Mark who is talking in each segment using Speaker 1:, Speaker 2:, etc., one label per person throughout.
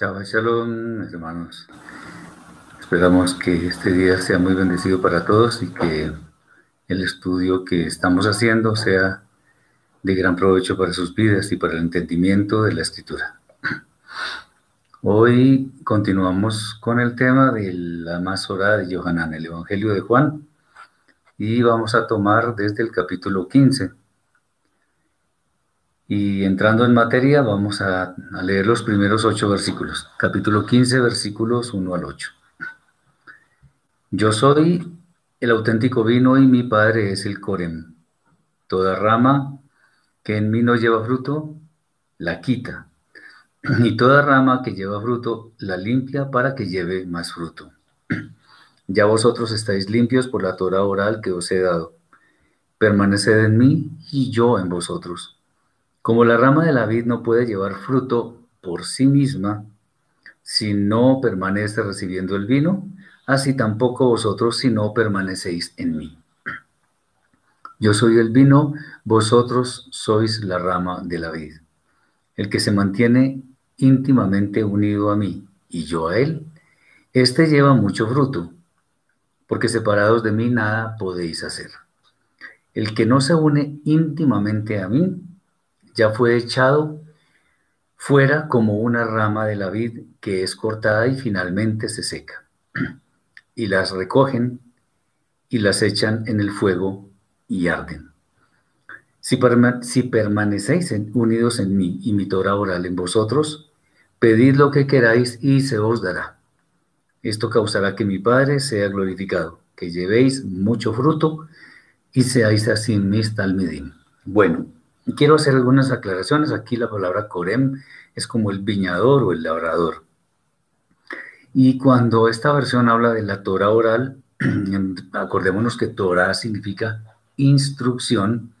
Speaker 1: Chao, shalom, hermanos. Esperamos que este día sea muy bendecido para todos y que el estudio que estamos haciendo sea de gran provecho para sus vidas y para el entendimiento de la escritura. Hoy continuamos con el tema de la más orada de Johanán, el Evangelio de Juan, y vamos a tomar desde el capítulo 15 y entrando en materia, vamos a, leer los primeros ocho versículos. Capítulo 15, versículos 1 al 8. Yo soy el auténtico vino y mi padre es el Corem. Toda rama que en mí no lleva fruto, la quita. Y toda rama que lleva fruto, la limpia para que lleve más fruto. Ya vosotros estáis limpios por la Torah oral que os he dado. Permaneced en mí y yo en vosotros como la rama de la vid no puede llevar fruto por sí misma si no permanece recibiendo el vino, así tampoco vosotros si no permanecéis en mí. Yo soy el vino, vosotros sois la rama de la vid. El que se mantiene íntimamente unido a mí y yo a él, éste lleva mucho fruto, porque separados de mí nada podéis hacer. El que no se une íntimamente a mí, ya fue echado fuera como una rama de la vid que es cortada y finalmente se seca. Y las recogen y las echan en el fuego y arden. Si, permanecéis unidos en mí y mi Torah oral en vosotros, pedid lo que queráis y se os dará. Esto causará que mi Padre sea glorificado, que llevéis mucho fruto y seáis así mis talmidim. Bueno, quiero hacer algunas aclaraciones. Aquí la palabra Corem es como el viñador o el labrador. Y cuando esta versión habla de la Torah oral, acordémonos que Torah significa instrucción,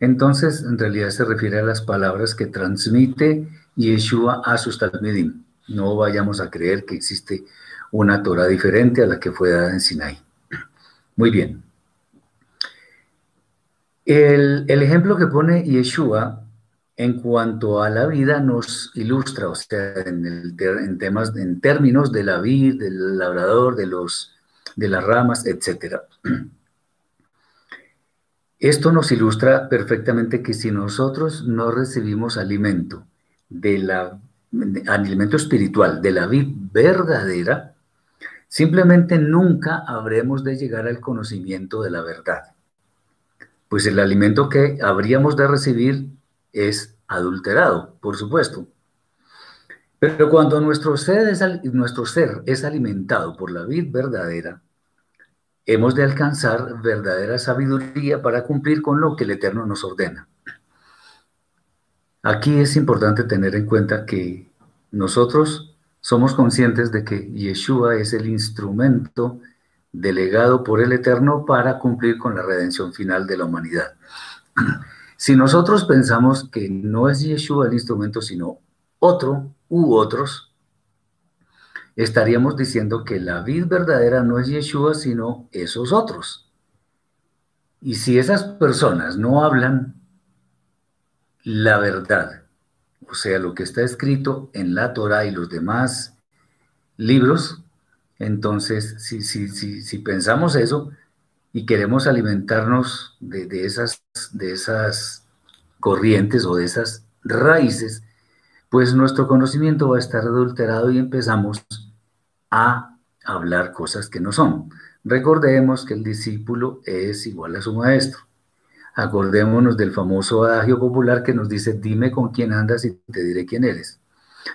Speaker 1: entonces en realidad se refiere a las palabras que transmite Yeshua a sus talmidim. No vayamos a creer que existe una Torah diferente a la que fue dada en Sinai. Muy bien. El, ejemplo que pone Yeshua en cuanto a la vida nos ilustra, o sea, en, temas, en términos de la vida, del labrador, de, los, de las ramas, etc. Esto nos ilustra perfectamente que si nosotros no recibimos alimento, de la, alimento espiritual, de la vida verdadera, simplemente nunca habremos de llegar al conocimiento de la verdad pues el alimento que habríamos de recibir es adulterado, por supuesto. Pero cuando nuestro ser es, nuestro ser es alimentado por la vid verdadera, hemos de alcanzar verdadera sabiduría para cumplir con lo que el Eterno nos ordena. Aquí es importante tener en cuenta que nosotros somos conscientes de que Yeshua es el instrumento delegado por el Eterno para cumplir con la redención final de la humanidad. Si nosotros pensamos que no es Yeshua el instrumento, sino otro u otros, estaríamos diciendo que la vid verdadera no es Yeshua, sino esos otros. Y si esas personas no hablan la verdad, o sea, lo que está escrito en la Torah y los demás libros, entonces, si, si, si, si pensamos eso y queremos alimentarnos de, esas, de esas corrientes o de esas raíces, pues nuestro conocimiento va a estar adulterado y empezamos a hablar cosas que no son. Recordemos que el discípulo es igual a su maestro. Acordémonos del famoso adagio popular que nos dice, dime con quién andas y te diré quién eres.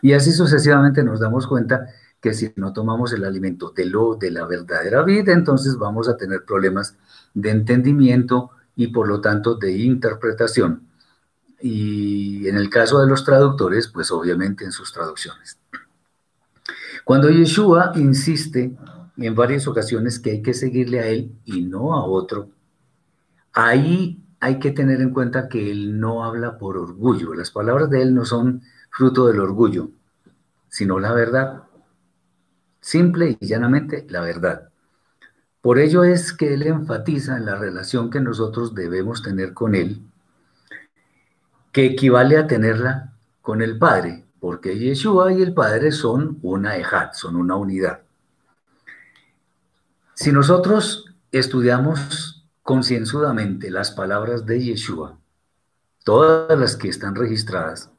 Speaker 1: Y así sucesivamente nos damos cuenta que si no tomamos el alimento de lo de la verdadera vida, entonces vamos a tener problemas de entendimiento y por lo tanto de interpretación. Y en el caso de los traductores, pues obviamente en sus traducciones. Cuando Yeshua insiste en varias ocasiones que hay que seguirle a él y no a otro, ahí hay que tener en cuenta que él no habla por orgullo. Las palabras de él no son fruto del orgullo, sino la verdad simple y llanamente la verdad. Por ello es que él enfatiza en la relación que nosotros debemos tener con él, que equivale a tenerla con el Padre, porque Yeshua y el Padre son una ejad, son una unidad. Si nosotros estudiamos concienzudamente las palabras de Yeshua, todas las que están registradas,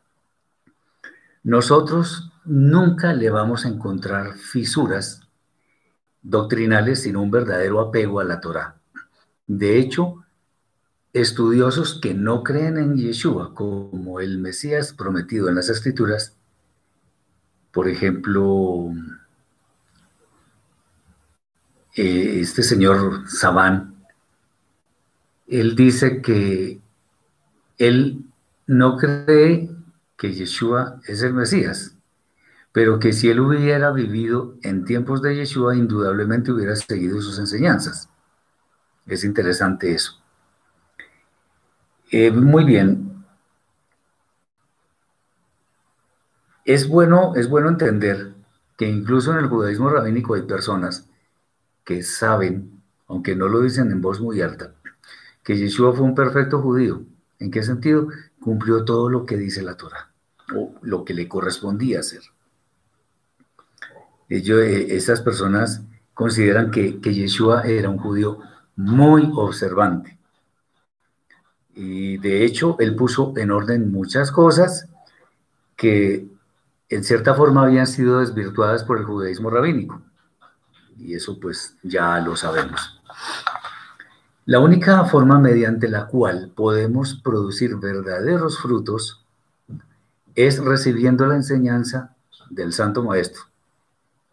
Speaker 1: nosotros nunca le vamos a encontrar fisuras doctrinales, sino un verdadero apego a la Torah. De hecho, estudiosos que no creen en Yeshua como el Mesías prometido en las Escrituras, por ejemplo, eh, este señor Sabán, él dice que él no cree que Yeshua es el Mesías, pero que si él hubiera vivido en tiempos de Yeshua, indudablemente hubiera seguido sus enseñanzas. Es interesante eso. Eh, muy bien. Es bueno, es bueno entender que incluso en el judaísmo rabínico hay personas que saben, aunque no lo dicen en voz muy alta, que Yeshua fue un perfecto judío. ¿En qué sentido? Cumplió todo lo que dice la Torah, o lo que le correspondía hacer. Eh, esas personas consideran que, que Yeshua era un judío muy observante. Y de hecho, él puso en orden muchas cosas que en cierta forma habían sido desvirtuadas por el judaísmo rabínico. Y eso pues ya lo sabemos. La única forma mediante la cual podemos producir verdaderos frutos es recibiendo la enseñanza del Santo Maestro,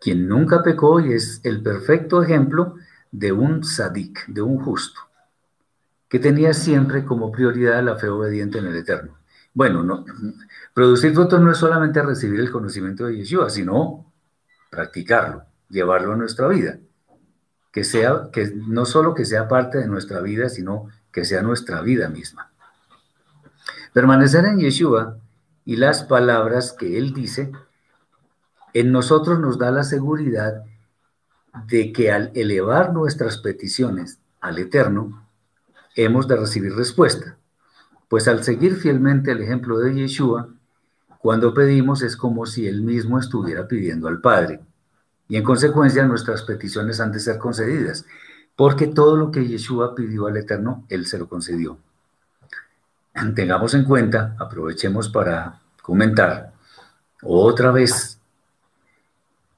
Speaker 1: quien nunca pecó y es el perfecto ejemplo de un sadik, de un justo, que tenía siempre como prioridad la fe obediente en el Eterno. Bueno, no, producir frutos no es solamente recibir el conocimiento de Yeshua, sino practicarlo, llevarlo a nuestra vida. Que sea, que no solo que sea parte de nuestra vida, sino que sea nuestra vida misma. Permanecer en Yeshua y las palabras que Él dice, en nosotros nos da la seguridad de que al elevar nuestras peticiones al Eterno, hemos de recibir respuesta. Pues al seguir fielmente el ejemplo de Yeshua, cuando pedimos es como si Él mismo estuviera pidiendo al Padre. Y en consecuencia nuestras peticiones han de ser concedidas, porque todo lo que Yeshua pidió al Eterno, Él se lo concedió. Tengamos en cuenta, aprovechemos para comentar otra vez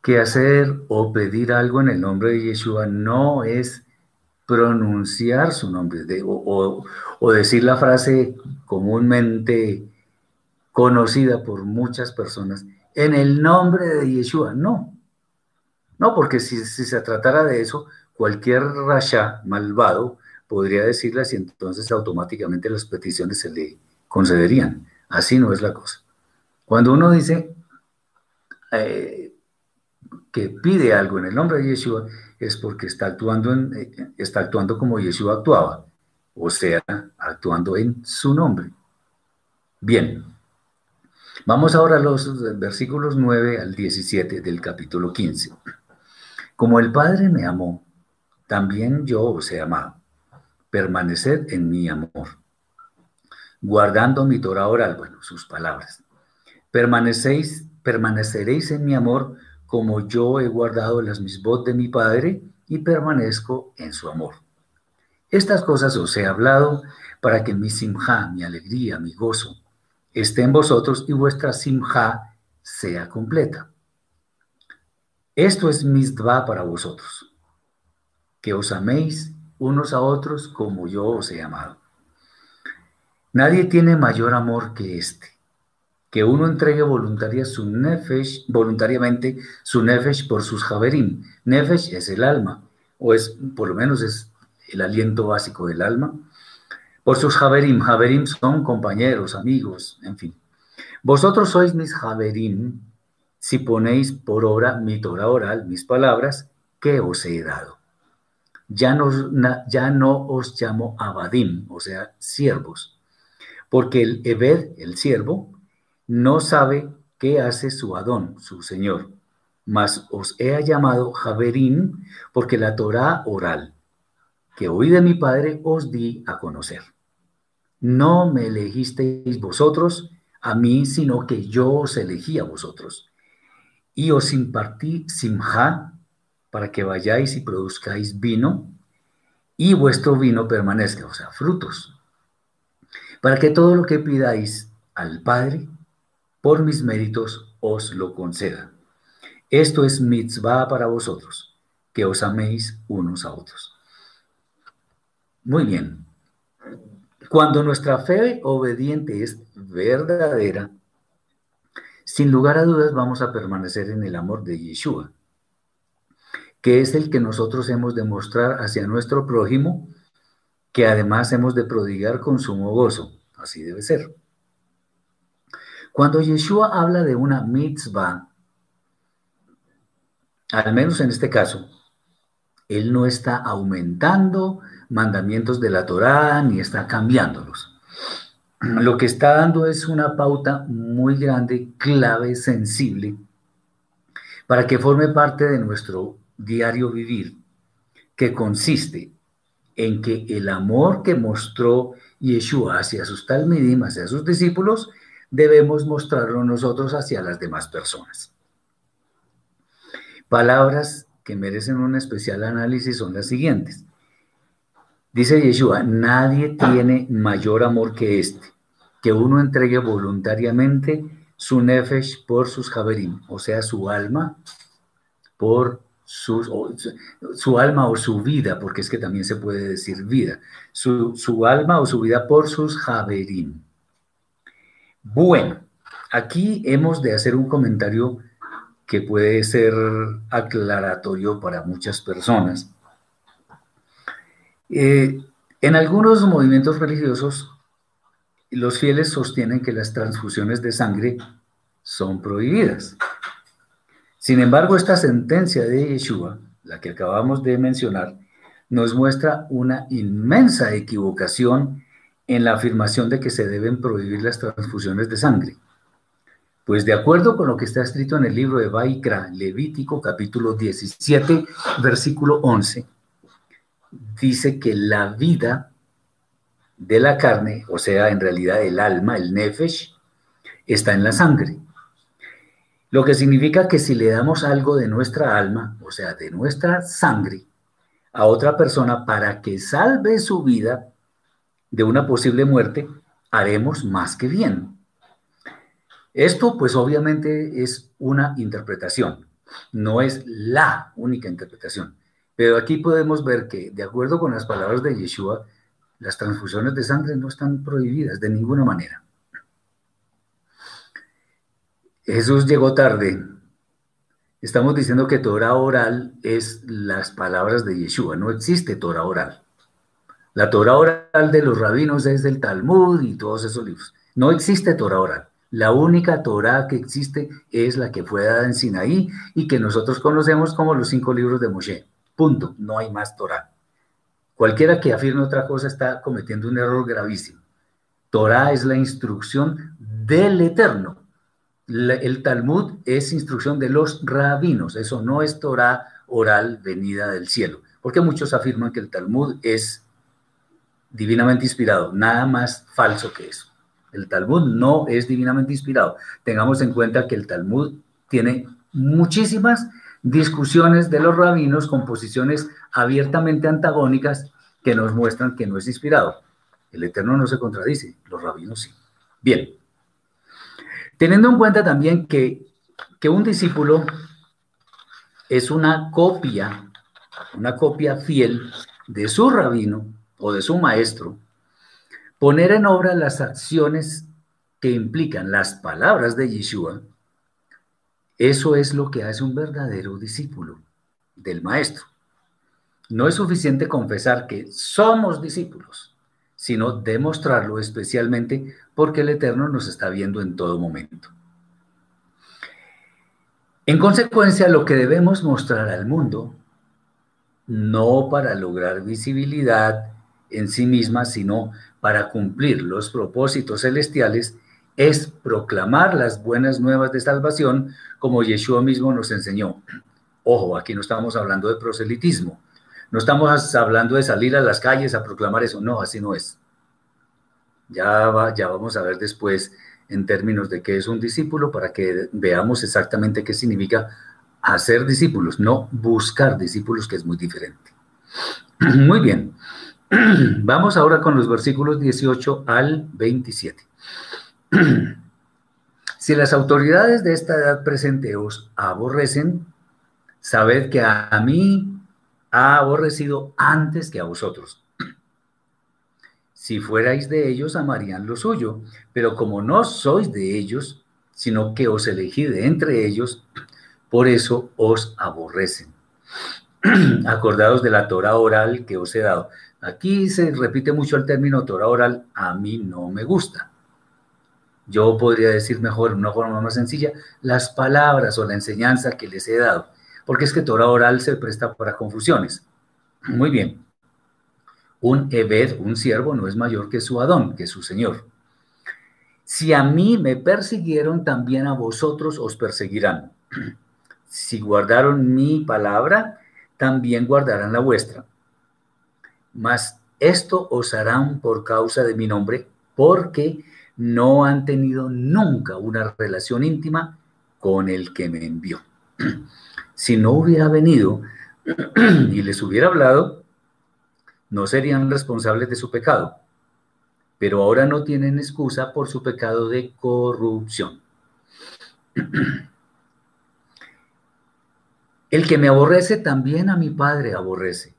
Speaker 1: que hacer o pedir algo en el nombre de Yeshua no es pronunciar su nombre o, decir la frase comúnmente conocida por muchas personas, en el nombre de Yeshua. No, no, porque si, se tratara de eso, cualquier rasha malvado podría decirlas y entonces automáticamente las peticiones se le concederían. Así no es la cosa. Cuando uno dice, eh, que pide algo en el nombre de Yeshua es porque está actuando, en, eh, está actuando como Yeshua actuaba, o sea, actuando en su nombre. Bien, vamos ahora a los versículos 9 al 17 del capítulo 15. Como el Padre me amó, también yo os he amado. Permaneced en mi amor, guardando mi Torah oral, bueno, sus palabras. Permanecéis, permaneceréis en mi amor como yo he guardado las misbot de mi Padre y permanezco en su amor. Estas cosas os he hablado para que mi simja, mi alegría, mi gozo, esté en vosotros y vuestra simja sea completa. Esto es misdva para vosotros, que os améis unos a otros como yo os he amado. Nadie tiene mayor amor que este que uno entregue voluntaria su nefesh, voluntariamente su nefesh por sus javerim. Nefesh es el alma, o es, por lo menos es el aliento básico del alma. Por sus javerim, javerim son compañeros, amigos, en fin. Vosotros sois mis javerim si ponéis por obra mi Torah oral, mis palabras, que os he dado. Ya no, ya no os llamo abadim, o sea, siervos, porque el Ebed, el siervo, no sabe qué hace su Adón, su Señor, mas os he llamado Javerín, porque la Torá oral que oí de mi Padre os di a conocer. No me elegisteis vosotros, a mí, sino que yo os elegí a vosotros. Y os impartí simja para que vayáis y produzcáis vino, y vuestro vino permanezca, o sea, frutos, para que todo lo que pidáis al Padre, por mis méritos, os lo conceda. Esto es mitzvah para vosotros, que os améis unos a otros. Muy bien. Cuando nuestra fe obediente es verdadera, sin lugar a dudas vamos a permanecer en el amor de Yeshua, que es el que nosotros hemos de mostrar hacia nuestro prójimo, que además hemos de prodigar con sumo gozo. Así debe ser. Cuando Yeshua habla de una mitzvah, al menos en este caso, él no está aumentando mandamientos de la Torá ni está cambiándolos. Lo que está dando es una pauta muy grande, clave, sensible, para que forme parte de nuestro diario vivir, que consiste en que el amor que mostró Yeshua hacia sus talmidim, hacia sus discípulos, debemos mostrarlo nosotros hacia las demás personas. Palabras que merecen un especial análisis son las siguientes. Dice Yeshua, nadie tiene mayor amor que este, que uno entregue voluntariamente su nefesh por sus javerim, o sea, su alma por sus, su, alma o su vida, porque es que también se puede decir vida, su, su alma o su vida por sus javerim. Bueno, aquí hemos de hacer un comentario que puede ser aclaratorio para muchas personas. Eh, en algunos movimientos religiosos los fieles sostienen que las transfusiones de sangre son prohibidas. Sin embargo, esta sentencia de Yeshua, la que acabamos de mencionar, nos muestra una inmensa equivocación en la afirmación de que se deben prohibir las transfusiones de sangre. Pues de acuerdo con lo que está escrito en el libro de Baikra, Levítico capítulo 17, versículo 11, dice que la vida de la carne, o sea, en realidad el alma, el nefesh, está en la sangre. Lo que significa que si le damos algo de nuestra alma, o sea, de nuestra sangre, a otra persona para que salve su vida de una posible muerte, haremos más que bien. Esto pues obviamente es una interpretación, no es la única interpretación. Pero aquí podemos ver que, de acuerdo con las palabras de Yeshua, las transfusiones de sangre no están prohibidas de ninguna manera. Jesús llegó tarde. Estamos diciendo que Torah oral es las palabras de Yeshua. No existe Torah oral. La Torah oral de los rabinos es del Talmud y todos esos libros. No existe Torah oral. La única Torah que existe es la que fue dada en Sinaí y que nosotros conocemos como los cinco libros de Moshe. Punto. No hay más Torah. Cualquiera que afirme otra cosa está cometiendo un error gravísimo. Torah es la instrucción del Eterno. el Talmud es instrucción de los rabinos. Eso no es Torah oral venida del cielo. Porque muchos afirman que el Talmud es divinamente inspirado. Nada más falso que eso. El Talmud no es divinamente inspirado. Tengamos en cuenta que el Talmud tiene muchísimas discusiones de los rabinos con posiciones abiertamente antagónicas que nos muestran que no es inspirado. El Eterno no se contradice, los rabinos sí. Bien, teniendo en cuenta también que, que un discípulo es una copia, una copia fiel de su rabino o de su maestro, poner en obra las acciones que implican las palabras de Yeshua eso es lo que hace un verdadero discípulo del Maestro. No es suficiente confesar que somos discípulos, sino demostrarlo especialmente porque el Eterno nos está viendo en todo momento. En consecuencia, lo que debemos mostrar al mundo, no para lograr visibilidad en sí misma, sino para cumplir los propósitos celestiales, es proclamar las buenas nuevas de salvación como Yeshua mismo nos enseñó. Ojo, aquí no estamos hablando de proselitismo, no estamos hablando de salir a las calles a proclamar eso, no, así no es. Ya, ya vamos a ver después en términos de qué es un discípulo para que veamos exactamente qué significa hacer discípulos, no buscar discípulos, que es muy diferente. Muy bien. Vamos ahora con los versículos 18 al 27. Si las autoridades de esta edad presente os aborrecen, sabed que a mí ha aborrecido antes que a vosotros. Si fuerais de ellos, amarían lo suyo, pero como no sois de ellos, sino que os elegí de entre ellos, por eso os aborrecen. Acordados de la Torah oral que os he dado. Aquí se repite mucho el término Torah oral, a mí no me gusta. Yo podría decir mejor, una forma más sencilla, las palabras o la enseñanza que les he dado, porque es que Torah oral se presta para confusiones. Muy bien. Un Ebed, un siervo, no es mayor que su Adón, que su Señor. Si a mí me persiguieron, también a vosotros os perseguirán. Si guardaron mi palabra, también guardarán la vuestra. Mas esto os harán por causa de mi nombre, porque no han tenido nunca una relación íntima con el que me envió. Si no hubiera venido y les hubiera hablado, no serían responsables de su pecado, pero ahora no tienen excusa por su pecado de corrupción. El que me aborrece también a mi Padre aborrece.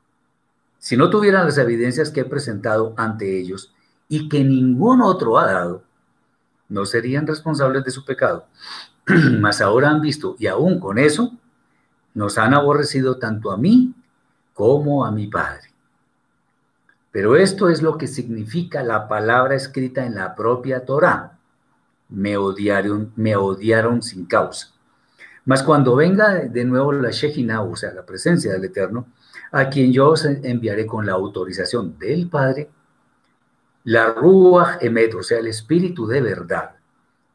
Speaker 1: Si no tuvieran las evidencias que he presentado ante ellos y que ningún otro ha dado, no serían responsables de su pecado. Mas ahora han visto, y aún con eso, nos han aborrecido tanto a mí como a mi Padre. Pero esto es lo que significa la palabra escrita en la propia Torah. Me odiaron, sin causa. Mas cuando venga de nuevo la Shejina, o sea, la presencia del Eterno, a quien yo os enviaré con la autorización del Padre, la Ruach Emet, o sea, el Espíritu de verdad,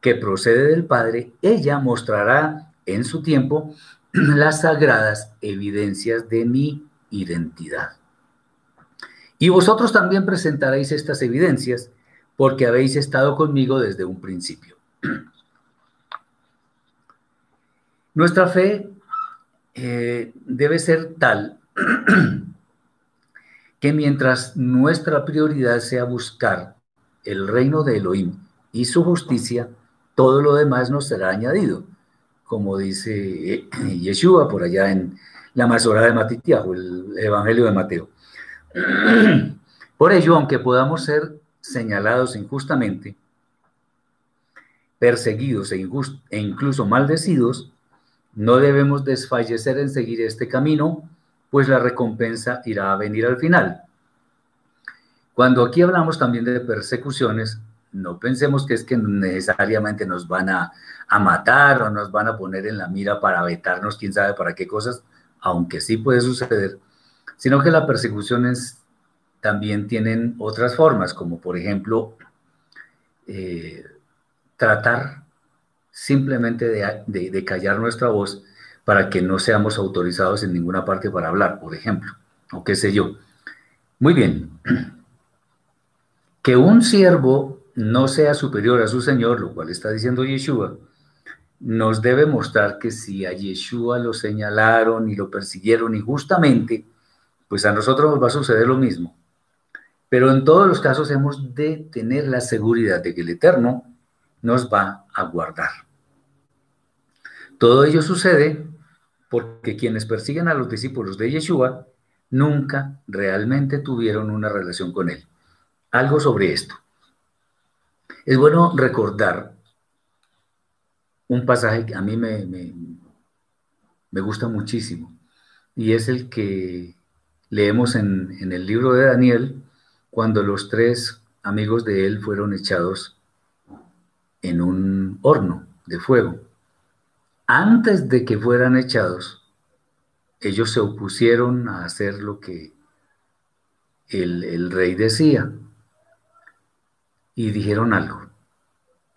Speaker 1: que procede del Padre, ella mostrará en su tiempo las sagradas evidencias de mi identidad. Y vosotros también presentaréis estas evidencias porque habéis estado conmigo desde un principio. Nuestra fe eh, debe ser tal que mientras nuestra prioridad sea buscar el reino de Elohim y su justicia, todo lo demás nos será añadido, como dice eh, Yeshua por allá en la Masora de Matitiahu, el Evangelio de Mateo. Por ello, aunque podamos ser señalados injustamente, perseguidos e, e, incluso maldecidos, no debemos desfallecer en seguir este camino, pues la recompensa irá a venir al final. Cuando aquí hablamos también de persecuciones, no pensemos que es que necesariamente nos van a, a matar o nos van a poner en la mira para vetarnos, quién sabe para qué cosas, aunque sí puede suceder, sino que la persecución es también tienen otras formas, como por ejemplo eh, tratar simplemente de, callar nuestra voz para que no seamos autorizados en ninguna parte para hablar, por ejemplo, o qué sé yo. Muy bien. Que un siervo no sea superior a su Señor, lo cual está diciendo Yeshua, nos debe mostrar que si a Yeshua lo señalaron y lo persiguieron injustamente, pues a nosotros nos va a suceder lo mismo. Pero en todos los casos hemos de tener la seguridad de que el Eterno nos va a guardar. Todo ello sucede porque quienes persiguen a los discípulos de Yeshua nunca realmente tuvieron una relación con él. Algo sobre esto. Es bueno recordar un pasaje que a mí me, me, gusta muchísimo y es el que leemos en, en el libro de Daniel, cuando los tres amigos de él fueron echados en un horno de fuego. Antes de que fueran echados, ellos se opusieron a hacer lo que el, rey decía y dijeron algo.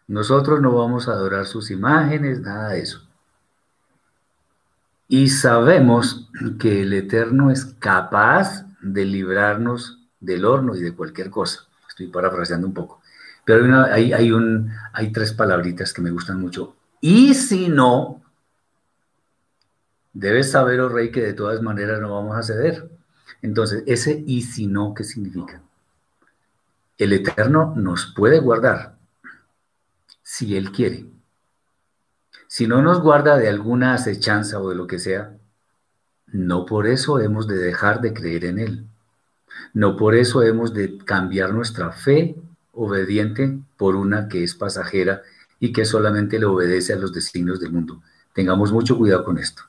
Speaker 1: Nosotros no vamos a adorar sus imágenes, nada de eso. Y sabemos que el Eterno es capaz de librarnos del horno y de cualquier cosa. Estoy parafraseando un poco. Pero hay, tres palabritas que me gustan mucho. Y si no, debes saber, oh rey, que de todas maneras no vamos a ceder. Entonces, ese y si no, ¿qué significa? El Eterno nos puede guardar si Él quiere. Si no nos guarda de alguna acechanza o de lo que sea, no por eso hemos de dejar de creer en Él. No por eso hemos de cambiar nuestra fe obediente por una que es pasajera y que solamente le obedece a los designios del mundo. Tengamos mucho cuidado con esto.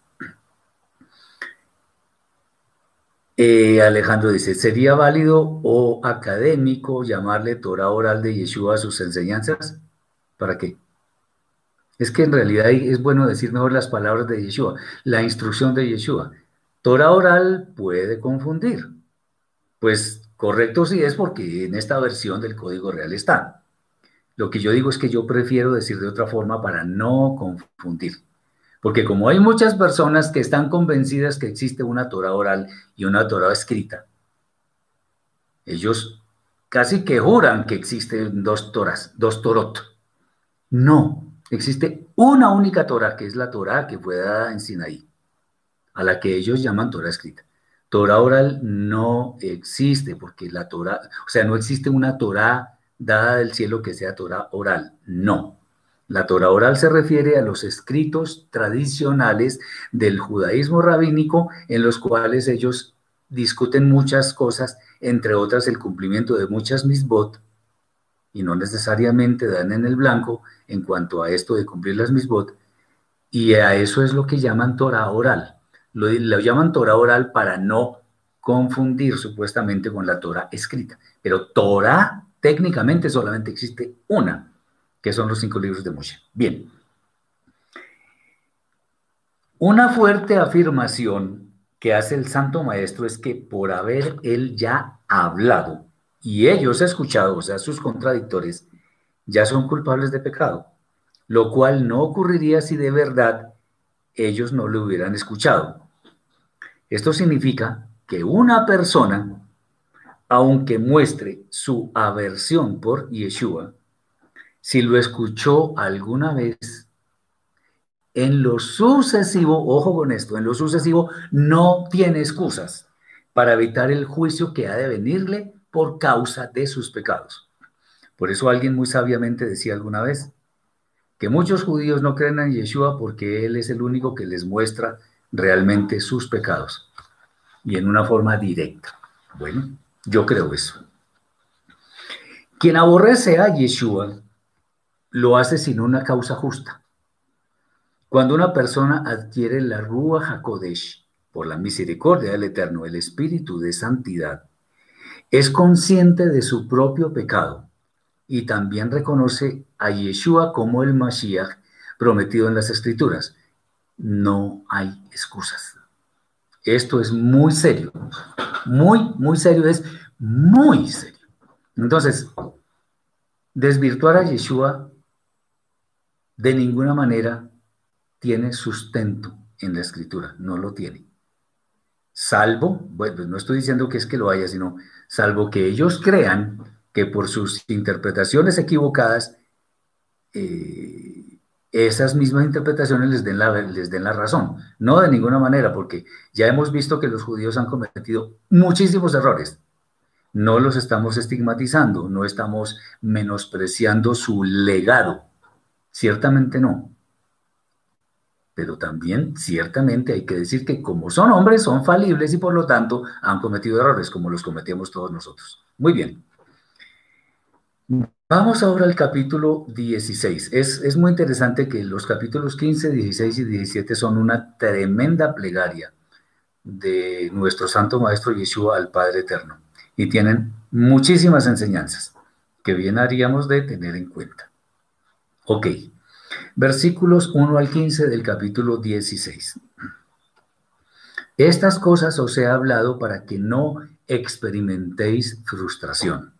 Speaker 1: Eh, Alejandro dice, ¿sería válido o académico llamarle Torah oral de Yeshua a sus enseñanzas? ¿Para qué? Es que en realidad es bueno decir mejor las palabras de Yeshua, la instrucción de Yeshua. Torah oral puede confundir. Pues correcto sí es porque en esta versión del código real está. Lo que yo digo es que yo prefiero decir de otra forma para no confundir. Porque como hay muchas personas que están convencidas que existe una Torah oral y una Torah escrita, ellos casi que juran que existen dos Toras, dos Torot. No, existe una única Torah, que es la Torah que fue dada en Sinaí, a la que ellos llaman Torah escrita. Torah oral no existe, porque la Torah, o sea, no existe una Torah dada del cielo que sea Torah oral, no. La Torah oral se refiere a los escritos tradicionales del judaísmo rabínico en los cuales ellos discuten muchas cosas, entre otras el cumplimiento de muchas misbot, y no necesariamente dan en el blanco en cuanto a esto de cumplir las misbot, y a eso es lo que llaman Torah oral. Lo, llaman Torah oral para no confundir supuestamente con la Torah escrita. Pero Torah técnicamente solamente existe una, que son los cinco libros de Moshe. Bien. Una fuerte afirmación que hace el Santo Maestro es que por haber él ya hablado y ellos escuchado, o sea, sus contradictores, ya son culpables de pecado, lo cual no ocurriría si de verdad ellos no lo hubieran escuchado. Esto significa que una persona, aunque muestre su aversión por Yeshua, si lo escuchó alguna vez, en lo sucesivo, ojo con esto, en lo sucesivo no tiene excusas para evitar el juicio que ha de venirle por causa de sus pecados. Por eso alguien muy sabiamente decía alguna vez que muchos judíos no creen en Yeshua porque Él es el único que les muestra realmente sus pecados y en una forma directa. Bueno, yo creo eso. Quien aborrece a Yeshua lo hace sin una causa justa. Cuando una persona adquiere la Rúa HaKodesh por la misericordia del Eterno, el espíritu de santidad, es consciente de su propio pecado y también reconoce a Yeshua como el Mashiach prometido en las Escrituras no hay excusas. Esto es muy serio, muy, muy serio, es muy serio. Entonces, desvirtuar a Yeshua de ninguna manera tiene sustento en la escritura, no lo tiene. Salvo, bueno, no estoy diciendo que es que lo haya, sino salvo que ellos crean que por sus interpretaciones equivocadas, eh, esas mismas interpretaciones les den, la, les den la razón. No de ninguna manera, porque ya hemos visto que los judíos han cometido muchísimos errores. No los estamos estigmatizando, no estamos menospreciando su legado. Ciertamente no. Pero también, ciertamente, hay que decir que como son hombres, son falibles y por lo tanto han cometido errores, como los cometíamos todos nosotros. Muy bien. Vamos ahora al capítulo 16. Es, muy interesante que los capítulos 15, 16 y 17 son una tremenda plegaria de nuestro Santo Maestro Yeshua al Padre Eterno y tienen muchísimas enseñanzas que bien haríamos de tener en cuenta. Ok, versículos 1 al 15 del capítulo 16. Estas cosas os he hablado para que no experimentéis frustración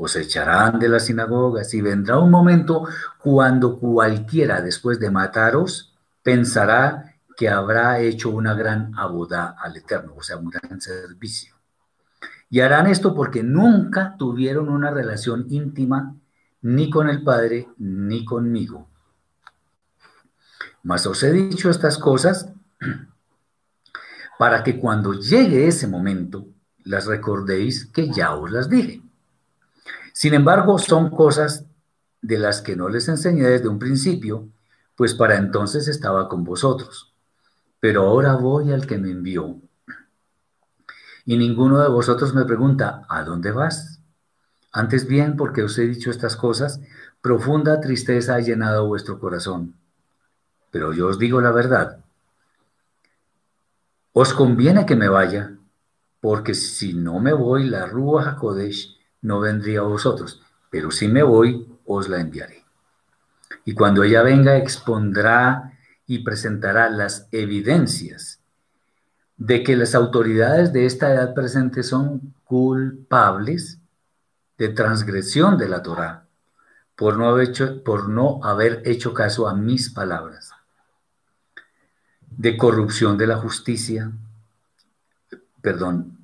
Speaker 1: os echarán de las sinagogas y vendrá un momento cuando cualquiera después de mataros pensará que habrá hecho una gran abodá al Eterno, o sea, un gran servicio. Y harán esto porque nunca tuvieron una relación íntima ni con el Padre, ni conmigo. Mas os he dicho estas cosas para que cuando llegue ese momento las recordéis que ya os las dije. Sin embargo, son cosas de las que no les enseñé desde un principio, pues para entonces estaba con vosotros. Pero ahora voy al que me envió. Y ninguno de vosotros me pregunta, ¿a dónde vas? Antes bien, porque os he dicho estas cosas, profunda tristeza ha llenado vuestro corazón. Pero yo os digo la verdad. Os conviene que me vaya, porque si no me voy, la Rúa Hakodesh no vendría a vosotros, pero si me voy, os la enviaré. Y cuando ella venga, expondrá y presentará las evidencias de que las autoridades de esta edad presente son culpables de transgresión de la Torá por no haber hecho, por no haber hecho caso a mis palabras, de corrupción de la justicia, perdón,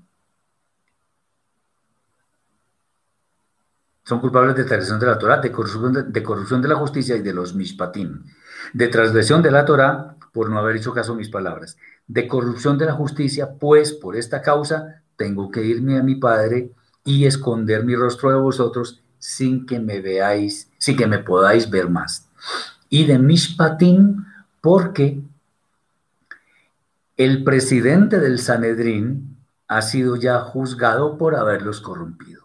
Speaker 1: son culpables de transgresión de la Torah, de corrupción de, la justicia y de los mishpatim, de transgresión de la Torah por no haber hecho caso a mis palabras, de corrupción de la justicia, pues por esta causa tengo que irme a mi Padre y esconder mi rostro de vosotros sin que me veáis, sin que me podáis ver más. Y de mishpatim, porque el presidente del Sanedrín ha sido ya juzgado por haberlos corrompido.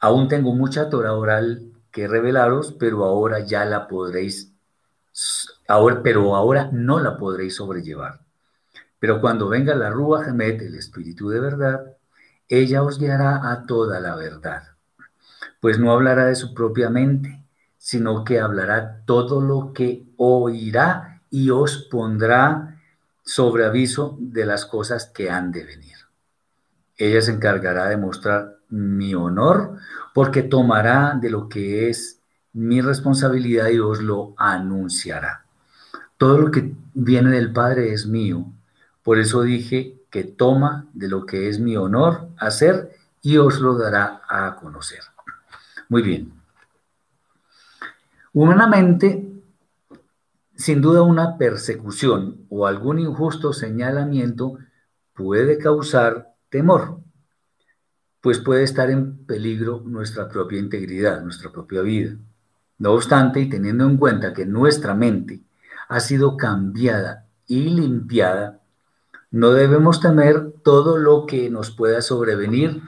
Speaker 1: Aún tengo mucha Torah oral que revelaros, pero ahora ya la podréis, ahora, pero ahora no la podréis sobrellevar. Pero cuando venga la Rúa Gemet, el Espíritu de verdad, ella os guiará a toda la verdad. Pues no hablará de su propia mente, sino que hablará todo lo que oirá y os pondrá sobre aviso de las cosas que han de venir. Ella se encargará de mostrar mi honor porque tomará de lo que es mi responsabilidad y os lo anunciará. Todo lo que viene del Padre es mío. Por eso dije que toma de lo que es mi honor hacer y os lo dará a conocer. Muy bien. Humanamente sin duda una persecución o algún injusto señalamiento puede causar temor, pues puede estar en peligro nuestra propia integridad, nuestra propia vida. No obstante, y teniendo en cuenta que nuestra mente ha sido cambiada y limpiada, no debemos temer todo lo que nos pueda sobrevenir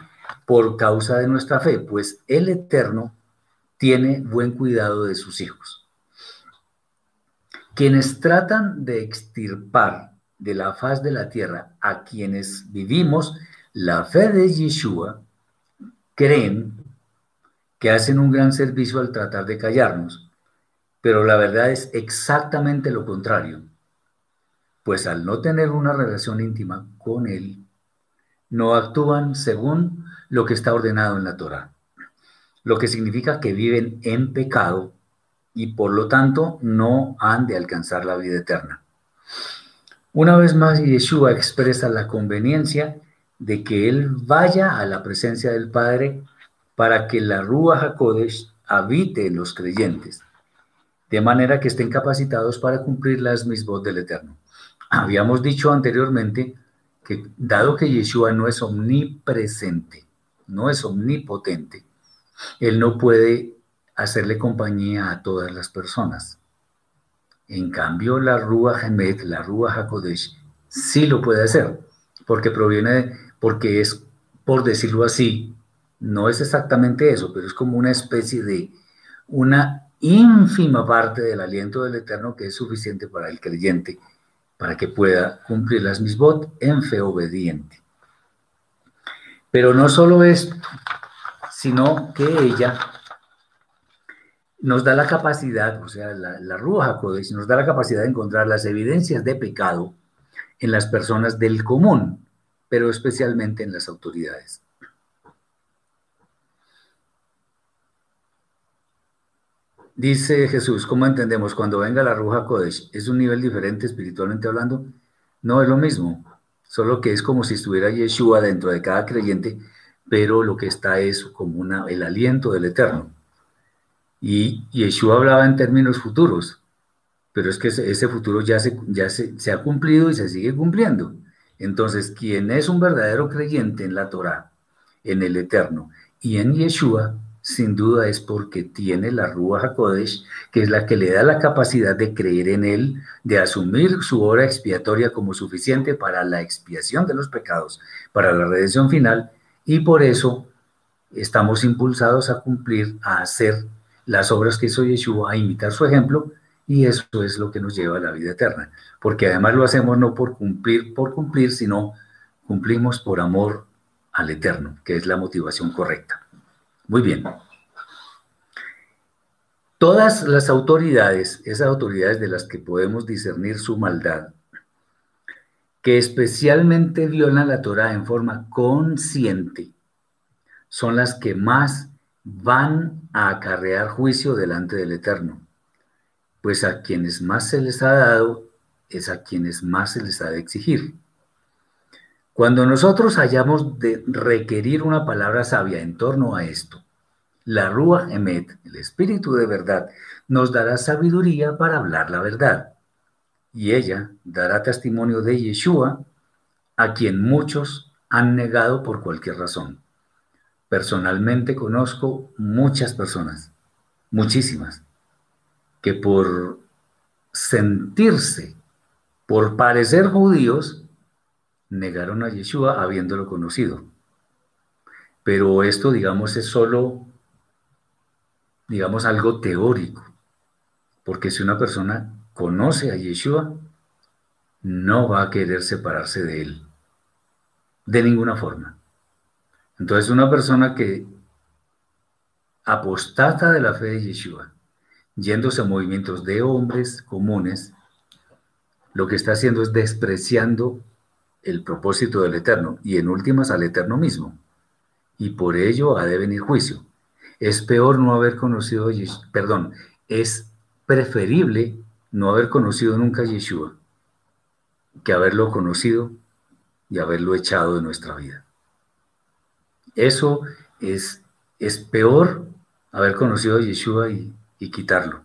Speaker 1: por causa de nuestra fe, pues el Eterno tiene buen cuidado de sus hijos. Quienes tratan de extirpar de la faz de la tierra a quienes vivimos la fe de Yeshua, creen que hacen un gran servicio al tratar de callarnos, pero la verdad es exactamente lo contrario, pues al no tener una relación íntima con Él, no actúan según lo que está ordenado en la Torah, lo que significa que viven en pecado y por lo tanto no han de alcanzar la vida eterna. Una vez más, Yeshua expresa la conveniencia de que Él vaya a la presencia del Padre para que la Rúa HaKodesh habite en los creyentes, de manera que estén capacitados para cumplir las mismas del Eterno. Habíamos dicho anteriormente que dado que Yeshua no es omnipresente, no es omnipotente, Él no puede hacerle compañía a todas las personas. En cambio, la Rúa Hemet, la Rúa HaKodesh, sí lo puede hacer, porque proviene, porque es, por decirlo así, no es exactamente eso, pero es como una especie de, una ínfima parte del aliento del Eterno que es suficiente para el creyente, para que pueda cumplir las misbot en fe obediente. Pero no solo esto, sino que ella nos da la capacidad, o sea, la, la Ruja nos da la capacidad de encontrar las evidencias de pecado en las personas del común, pero especialmente en las autoridades. Dice Jesús, ¿cómo entendemos? Cuando venga la Ruja Kodesh, ¿es un nivel diferente espiritualmente hablando? No es lo mismo, solo que es como si estuviera Yeshua dentro de cada creyente, pero lo que está es como una, el aliento del Eterno. Y Yeshua hablaba en términos futuros, pero es que ese, futuro ya, se, se, ha cumplido y se sigue cumpliendo. Entonces, quien es un verdadero creyente en la Torah, en el Eterno y en Yeshua, sin duda es porque tiene la Rúa HaKodesh, que es la que le da la capacidad de creer en Él, de asumir su obra expiatoria como suficiente para la expiación de los pecados, para la redención final, y por eso estamos impulsados a cumplir, a hacer las obras que hizo Yeshua, a imitar su ejemplo, y eso es lo que nos lleva a la vida eterna, porque además lo hacemos no por cumplir, por cumplir, sino cumplimos por amor al Eterno, que es la motivación correcta. Muy bien. Todas las autoridades, esas autoridades de las que podemos discernir su maldad, que especialmente violan la Torah en forma consciente, son las que más van a acarrear juicio delante del Eterno, pues a quienes más se les ha dado es a quienes más se les ha de exigir. Cuando nosotros hayamos de requerir una palabra sabia en torno a esto, la Rúa Emet, el Espíritu de verdad, nos dará sabiduría para hablar la verdad. Y ella dará testimonio de Yeshua, a quien muchos han negado por cualquier razón. Personalmente conozco muchas personas, muchísimas, que por sentirse, por parecer judíos, negaron a Yeshua habiéndolo conocido. Pero esto, digamos, es solo, digamos, algo teórico. Porque si una persona conoce a Yeshua, no va a querer separarse de él. De ninguna forma. Entonces, una persona que apostata de la fe de Yeshua, yéndose a movimientos de hombres comunes, lo que está haciendo es despreciando el propósito del Eterno y en últimas al Eterno mismo. Y por ello ha de venir juicio. Es peor no haber conocido, perdón, es preferible no haber conocido nunca a Yeshua que haberlo conocido y haberlo echado de nuestra vida. Eso es, es peor haber conocido a Yeshua y, y quitarlo.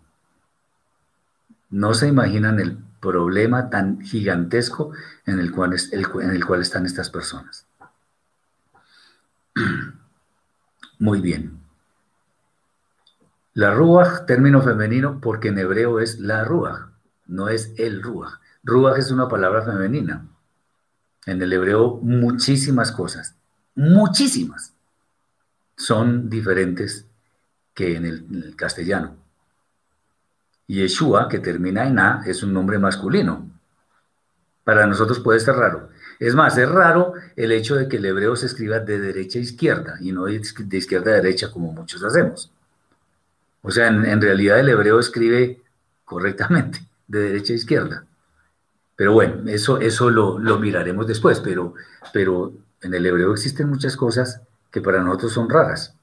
Speaker 1: No se imaginan el problema tan gigantesco en el cual, es, en el cual están estas personas. Muy bien. La ruach, término femenino, porque en hebreo es la ruach, no es el ruach. Ruach es una palabra femenina. En el hebreo muchísimas cosas, muchísimas, son diferentes que en el castellano. Yeshua, que termina en A, es un nombre masculino. Para nosotros puede ser raro. Es más, es raro el hecho de que el hebreo se escriba de derecha a izquierda y no de izquierda a derecha como muchos hacemos. O sea, en, realidad el hebreo escribe correctamente, de derecha a izquierda. Pero bueno, eso, eso lo, miraremos después, pero, pero en el hebreo existen muchas cosas que para nosotros son raras.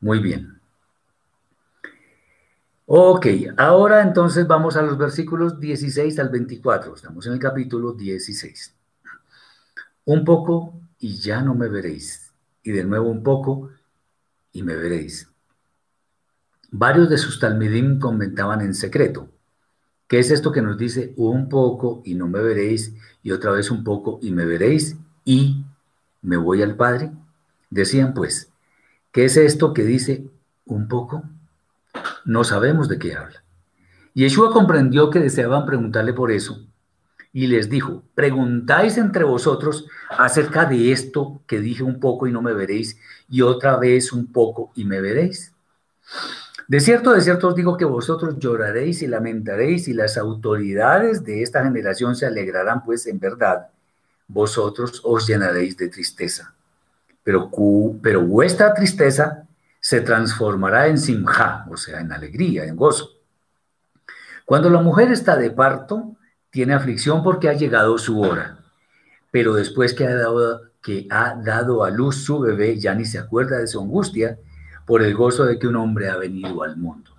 Speaker 1: Muy bien. Ok, ahora entonces vamos a los versículos 16 al 24. Estamos en el capítulo 16. Un poco y ya no me veréis. Y de nuevo un poco y me veréis. Varios de sus talmidim comentaban en secreto. ¿Qué es esto que nos dice un poco y no me veréis y otra vez un poco y me veréis y me voy al Padre? Decían pues, ¿qué es esto que dice un poco? No sabemos de qué habla. Yeshua comprendió que deseaban preguntarle por eso y les dijo, preguntáis entre vosotros acerca de esto que dije un poco y no me veréis y otra vez un poco y me veréis. De cierto, de cierto os digo que vosotros lloraréis y lamentaréis y las autoridades de esta generación se alegrarán, pues en verdad vosotros os llenaréis de tristeza. Pero, pero vuestra tristeza se transformará en simja, o sea, en alegría, en gozo. Cuando la mujer está de parto, tiene aflicción porque ha llegado su hora, pero después que ha dado, que ha dado a luz su bebé, ya ni se acuerda de su angustia por el gozo de que un hombre ha venido al mundo.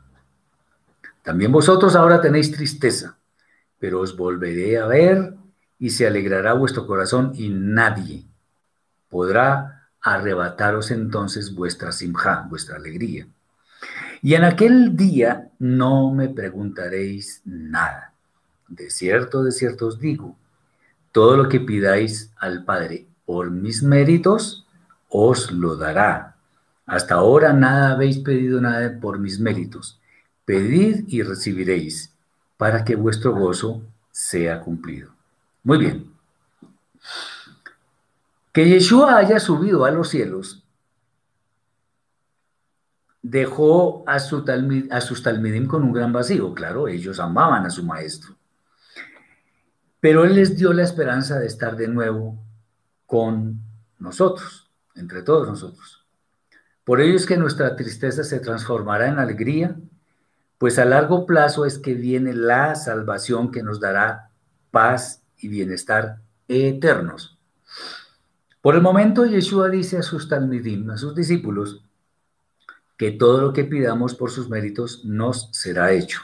Speaker 1: También vosotros ahora tenéis tristeza, pero os volveré a ver y se alegrará vuestro corazón y nadie podrá arrebataros entonces vuestra simja, vuestra alegría. Y en aquel día no me preguntaréis nada. De cierto, de cierto os digo, todo lo que pidáis al Padre por mis méritos, os lo dará. Hasta ahora nada habéis pedido nada por mis méritos. Pedid y recibiréis, para que vuestro gozo sea cumplido. Muy bien. Que Yeshua haya subido a los cielos dejó a, su a sus talmidim con un gran vacío. Claro, ellos amaban a su maestro. Pero él les dio la esperanza de estar de nuevo con nosotros, entre todos nosotros. Por ello es que nuestra tristeza se transformará en alegría, pues a largo plazo es que viene la salvación que nos dará paz y bienestar eternos. Por el momento, Yeshua dice a sus talmidim, a sus discípulos, que todo lo que pidamos por sus méritos nos será hecho.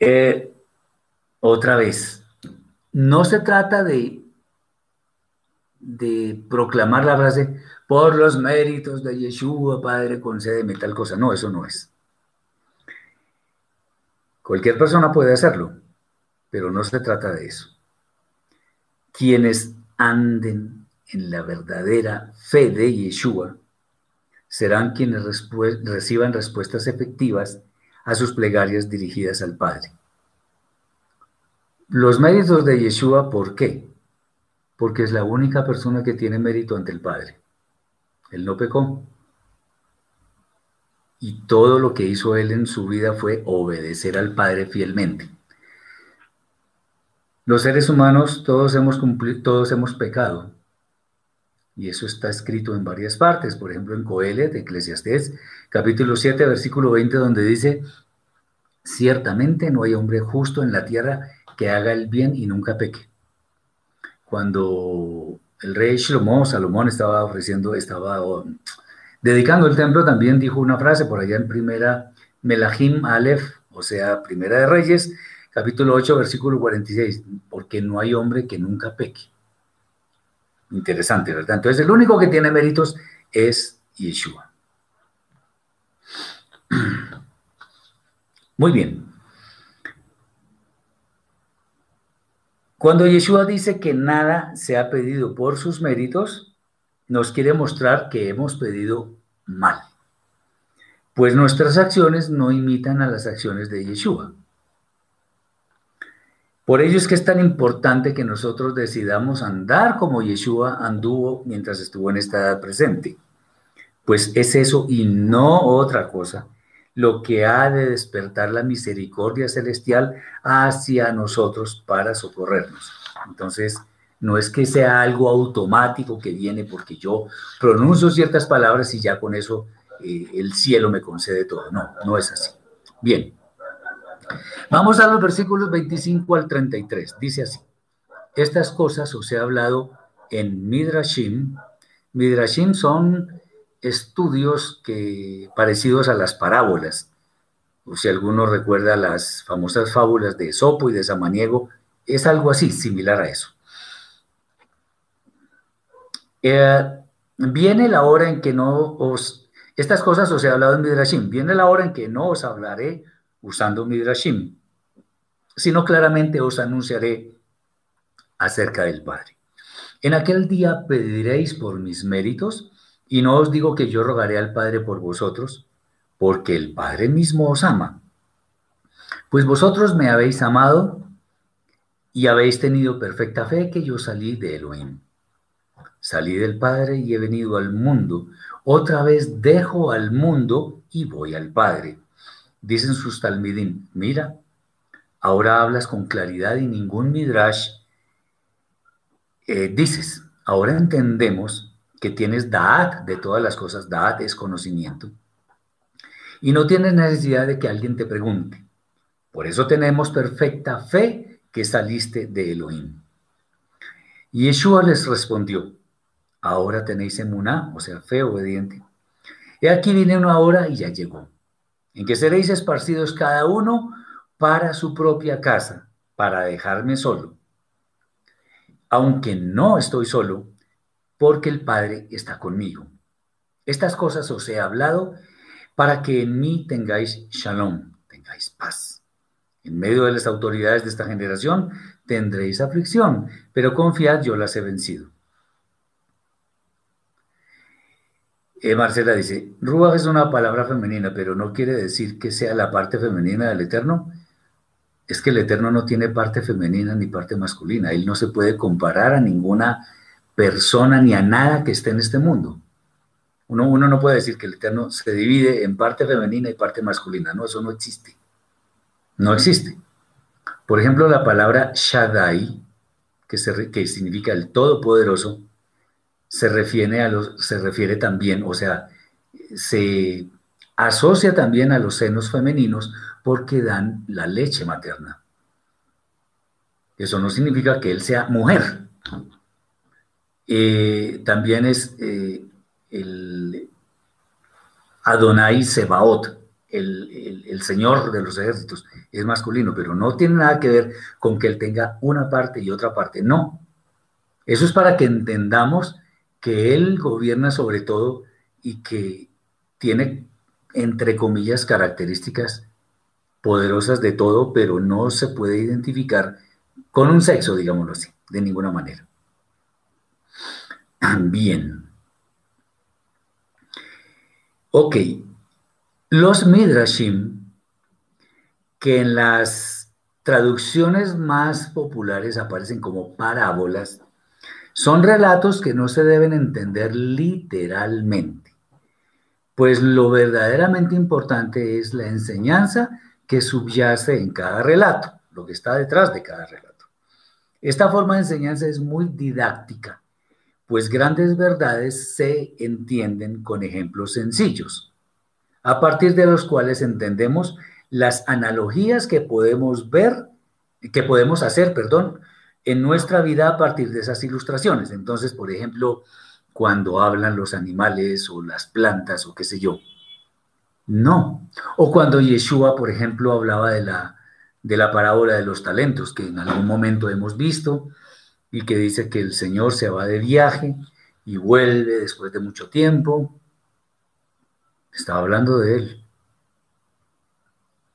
Speaker 1: Eh, otra vez, no se trata de, de proclamar la frase, por los méritos de Yeshua, Padre, concédeme tal cosa. No, eso no es. Cualquier persona puede hacerlo, pero no se trata de eso. Quienes anden en la verdadera fe de Yeshua serán quienes reciban respuestas efectivas a sus plegarias dirigidas al Padre. Los méritos de Yeshua, ¿por qué? Porque es la única persona que tiene mérito ante el Padre. Él no pecó. Y todo lo que hizo él en su vida fue obedecer al Padre fielmente. Los seres humanos todos hemos cumplido, todos hemos pecado, y eso está escrito en varias partes, por ejemplo en Coelet, Eclesiastés, capítulo 7, versículo 20, donde dice, ciertamente no hay hombre justo en la tierra que haga el bien y nunca peque. Cuando el rey Shlomo, Salomón, estaba ofreciendo, estaba dedicando el templo, también dijo una frase por allá en primera Melahim Aleph, o sea, primera de Reyes, capítulo 8, versículo 46, porque no hay hombre que nunca peque. Interesante, ¿verdad? Entonces, el único que tiene méritos es Yeshua. Muy bien. Cuando Yeshua dice que nada se ha pedido por sus méritos, nos quiere mostrar que hemos pedido mal, pues nuestras acciones no imitan a las acciones de Yeshua. Por ello es que es tan importante que nosotros decidamos andar como Yeshua anduvo mientras estuvo en esta edad presente. Pues es eso y no otra cosa lo que ha de despertar la misericordia celestial hacia nosotros para socorrernos. Entonces, no es que sea algo automático que viene porque yo pronuncio ciertas palabras y ya con eso eh, el cielo me concede todo. No, no es así. Bien. Vamos a los versículos 25 al 33. Dice así. Estas cosas os he hablado en Midrashim. Midrashim son estudios que, parecidos a las parábolas. O si alguno recuerda las famosas fábulas de Sopo y de Samaniego, es algo así, similar a eso. Eh, viene la hora en que no os... Estas cosas os he hablado en Midrashim. Viene la hora en que no os hablaré usando Midrashim, sino claramente os anunciaré acerca del Padre. En aquel día pediréis por mis méritos, y no os digo que yo rogaré al Padre por vosotros, porque el Padre mismo os ama. Pues vosotros me habéis amado y habéis tenido perfecta fe que yo salí de Elohim. Salí del Padre y he venido al mundo. Otra vez dejo al mundo y voy al Padre. Dicen sus talmidim, mira, ahora hablas con claridad y ningún midrash eh, dices, ahora entendemos que tienes Da'at de todas las cosas, Da'at es conocimiento, y no tienes necesidad de que alguien te pregunte. Por eso tenemos perfecta fe que saliste de Elohim. Y Yeshua les respondió, ahora tenéis emuná, o sea, fe obediente. He aquí viene una hora y ya llegó en que seréis esparcidos cada uno para su propia casa, para dejarme solo. Aunque no estoy solo, porque el Padre está conmigo. Estas cosas os he hablado para que en mí tengáis shalom, tengáis paz. En medio de las autoridades de esta generación tendréis aflicción, pero confiad, yo las he vencido. Eh, Marcela dice, Ruach es una palabra femenina, pero no quiere decir que sea la parte femenina del Eterno. Es que el Eterno no tiene parte femenina ni parte masculina. Él no se puede comparar a ninguna persona ni a nada que esté en este mundo. Uno, no puede decir que el Eterno se divide en parte femenina y parte masculina. No, eso no existe. No existe. Por ejemplo, la palabra Shaddai, que, que significa el Todopoderoso, se refiere, a los, se refiere también, o sea, se asocia también a los senos femeninos porque dan la leche materna. Eso no significa que él sea mujer. Eh, también es eh, el Adonai Sebaot, el, el, Señor de los ejércitos, es masculino, pero no tiene nada que ver con que él tenga una parte y otra parte. No. Eso es para que entendamos que él gobierna sobre todo y que tiene, entre comillas, características poderosas de todo, pero no se puede identificar con un sexo, digámoslo así, de ninguna manera. Bien. Ok. Los Midrashim, que en las traducciones más populares aparecen como parábolas, son relatos que no se deben entender literalmente, pues lo verdaderamente importante es la enseñanza que subyace en cada relato, lo que está detrás de cada relato. Esta forma de enseñanza es muy didáctica, pues grandes verdades se entienden con ejemplos sencillos, a partir de los cuales entendemos las analogías que podemos ver, que podemos hacer, perdón, en nuestra vida a partir de esas ilustraciones. Entonces, por ejemplo, cuando hablan los animales o las plantas o qué sé yo. No. O cuando Yeshua, por ejemplo, hablaba de la, de la parábola de los talentos, que en algún momento hemos visto, y que dice que el Señor se va de viaje y vuelve después de mucho tiempo. Estaba hablando de él.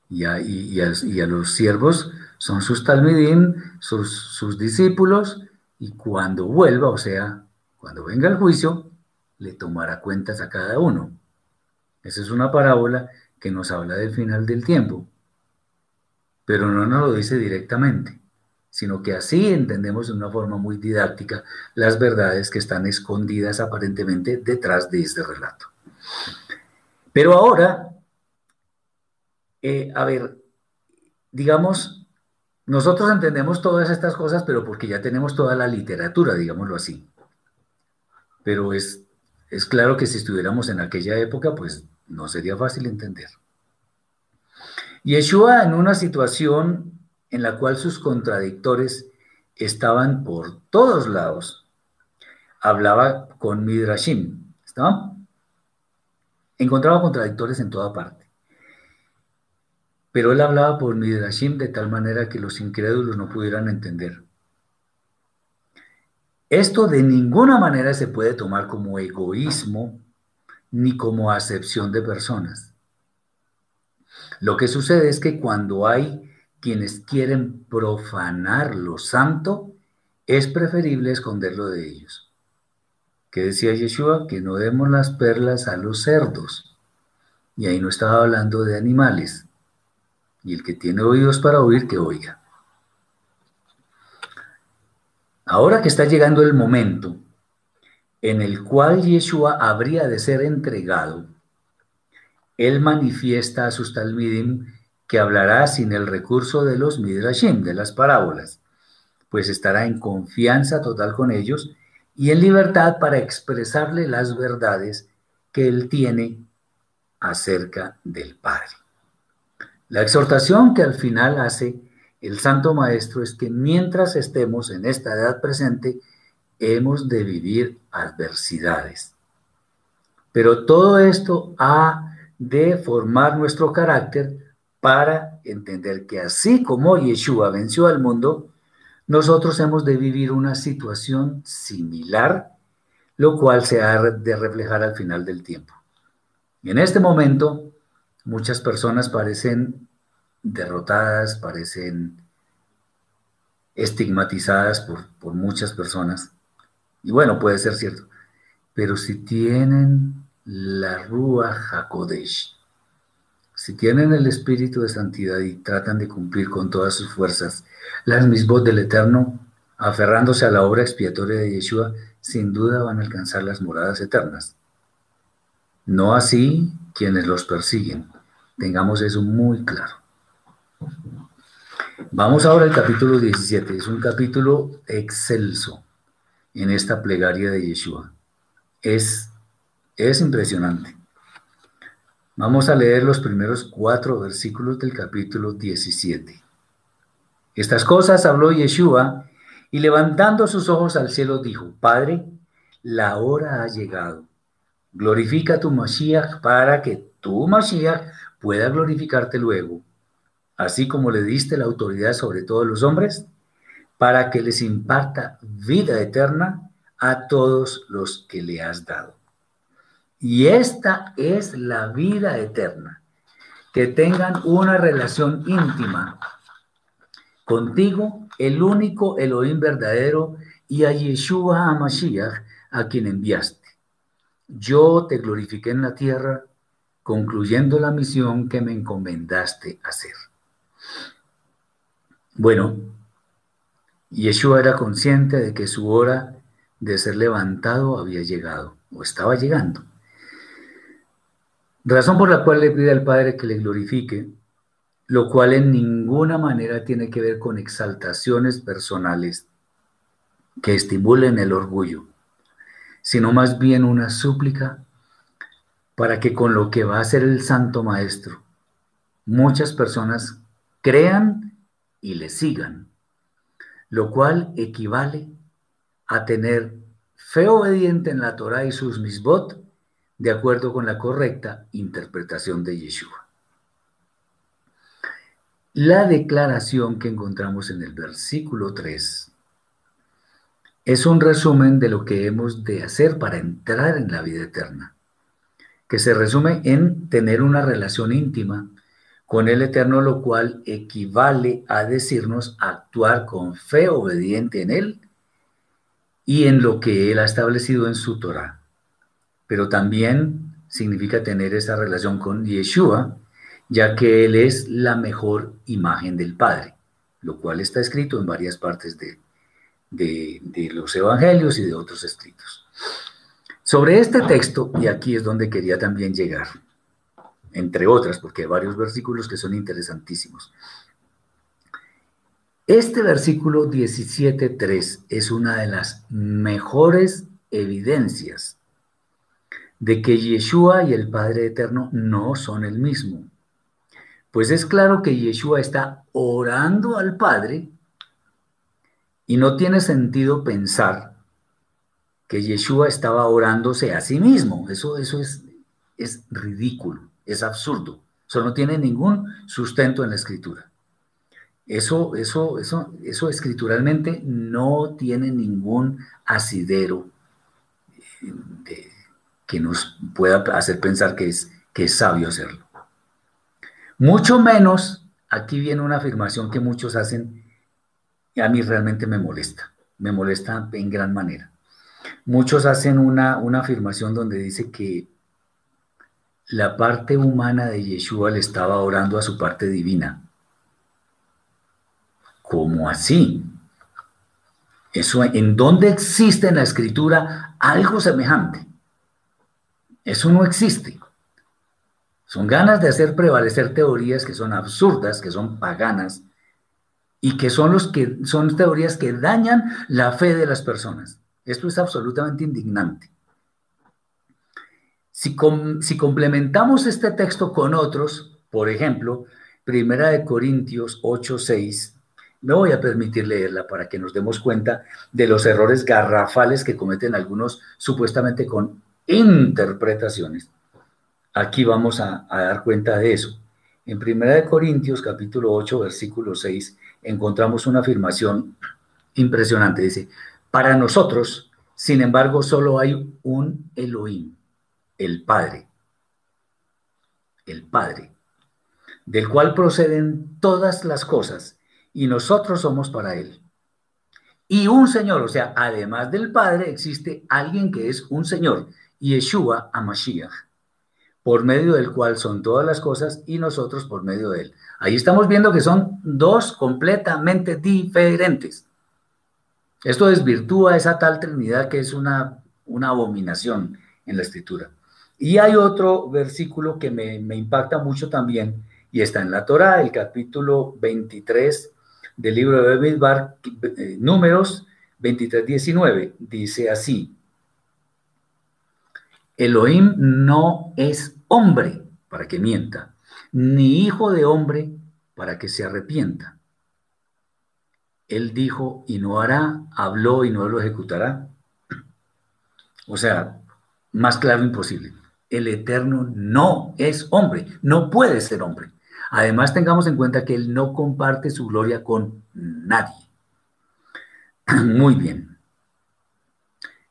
Speaker 1: Y a, y a los siervos son sus talmidim, sus, sus discípulos, y cuando vuelva, o sea, cuando venga el juicio, le tomará cuentas a cada uno. Esa es una parábola que nos habla del final del tiempo, pero no nos lo dice directamente, sino que así entendemos de una forma muy didáctica las verdades que están escondidas aparentemente detrás de este relato. Pero ahora, eh, a ver, digamos, nosotros entendemos todas estas cosas, pero porque ya tenemos toda la literatura, digámoslo así. Pero es, es claro que si estuviéramos en aquella época, pues no sería fácil entender. Yeshua en una situación en la cual sus contradictores estaban por todos lados, hablaba con Midrashim, ¿está? Encontraba contradictores en toda parte. Pero él hablaba por Midrashim de tal manera que los incrédulos no pudieran entender. Esto de ninguna manera se puede tomar como egoísmo ni como acepción de personas. Lo que sucede es que cuando hay quienes quieren profanar lo santo, es preferible esconderlo de ellos. ¿Qué decía Yeshua? Que no demos las perlas a los cerdos. Y ahí no estaba hablando de animales, y el que tiene oídos para oír, que oiga. Ahora que está llegando el momento en el cual Yeshua habría de ser entregado, él manifiesta a sus talmidim que hablará sin el recurso de los midrashim, de las parábolas, pues estará en confianza total con ellos y en libertad para expresarle las verdades que él tiene acerca del Padre. La exhortación que al final hace el Santo Maestro es que mientras estemos en esta edad presente, hemos de vivir adversidades. Pero todo esto ha de formar nuestro carácter para entender que así como Yeshua venció al mundo, nosotros hemos de vivir una situación similar, lo cual se ha de reflejar al final del tiempo. Y en este momento, muchas personas parecen derrotadas, parecen estigmatizadas por, por muchas personas. Y bueno, puede ser cierto. Pero si tienen la Rúa Hakodesh, si tienen el espíritu de santidad y tratan de cumplir con todas sus fuerzas las mismas del Eterno, aferrándose a la obra expiatoria de Yeshua, sin duda van a alcanzar las moradas eternas. No así quienes los persiguen. Tengamos eso muy claro. Vamos ahora al capítulo 17. Es un capítulo excelso en esta plegaria de Yeshua. Es, es impresionante. Vamos a leer los primeros cuatro versículos del capítulo 17. Estas cosas habló Yeshua y levantando sus ojos al cielo dijo, Padre, la hora ha llegado. Glorifica tu Mashiach para que tu Mashiach pueda glorificarte luego, así como le diste la autoridad sobre todos los hombres, para que les imparta vida eterna a todos los que le has dado. Y esta es la vida eterna, que tengan una relación íntima contigo, el único Elohim verdadero, y a Yeshua HaMashiach, a quien enviaste. Yo te glorifiqué en la tierra, concluyendo la misión que me encomendaste hacer. Bueno, Yeshua era consciente de que su hora de ser levantado había llegado o estaba llegando. Razón por la cual le pide al Padre que le glorifique, lo cual en ninguna manera tiene que ver con exaltaciones personales que estimulen el orgullo, sino más bien una súplica para que con lo que va a ser el Santo Maestro, muchas personas crean y le sigan, lo cual equivale a tener fe obediente en la Torah y sus misbot de acuerdo con la correcta interpretación de Yeshua. La declaración que encontramos en el versículo 3 es un resumen de lo que hemos de hacer para entrar en la vida eterna que se resume en tener una relación íntima con el Eterno, lo cual equivale a decirnos actuar con fe obediente en Él y en lo que Él ha establecido en su Torah. Pero también significa tener esa relación con Yeshua, ya que Él es la mejor imagen del Padre, lo cual está escrito en varias partes de, de, de los Evangelios y de otros escritos. Sobre este texto, y aquí es donde quería también llegar, entre otras, porque hay varios versículos que son interesantísimos. Este versículo 17.3 es una de las mejores evidencias de que Yeshua y el Padre Eterno no son el mismo. Pues es claro que Yeshua está orando al Padre y no tiene sentido pensar que Yeshua estaba orándose a sí mismo. Eso, eso es, es ridículo, es absurdo. Eso no tiene ningún sustento en la escritura. Eso, eso, eso, eso escrituralmente no tiene ningún asidero eh, que nos pueda hacer pensar que es, que es sabio hacerlo. Mucho menos, aquí viene una afirmación que muchos hacen y a mí realmente me molesta, me molesta en gran manera. Muchos hacen una, afirmación donde dice que la parte humana de Yeshua le estaba orando a su parte divina. ¿Cómo así? Eso, ¿En dónde existe en la escritura algo semejante? Eso no existe. Son ganas de hacer prevalecer teorías que son absurdas, que son paganas y que son, los que, son teorías que dañan la fe de las personas. Esto es absolutamente indignante. Si, complementamos este texto con otros, por ejemplo, Primera de Corintios 8, 6, me voy a permitir leerla para que nos demos cuenta de los errores garrafales que cometen algunos supuestamente con interpretaciones. Aquí vamos a, a dar cuenta de eso. En Primera de Corintios capítulo 8, versículo 6, encontramos una afirmación impresionante. Dice, para nosotros, sin embargo, solo hay un Elohim, el Padre. El Padre. del cual proceden todas las cosas, y nosotros somos para Él. Y un Señor, o sea, además del Padre, existe alguien que es un Señor, Yeshua Amashiach, por medio del cual son todas las cosas y nosotros por medio de Él. Ahí estamos viendo que son dos completamente diferentes. Esto desvirtúa esa tal Trinidad que es una, una abominación en la Escritura. Y hay otro versículo que me, me impacta mucho también, y está en la Torah, el capítulo 23 del libro de Bemidbar, eh, números 23, 19, dice así, Elohim no es hombre para que mienta, ni hijo de hombre para que se arrepienta. Él dijo y no hará, habló y no lo ejecutará. O sea, más claro imposible. El Eterno no es hombre, no puede ser hombre. Además, tengamos en cuenta que Él no comparte su gloria con nadie. Muy bien.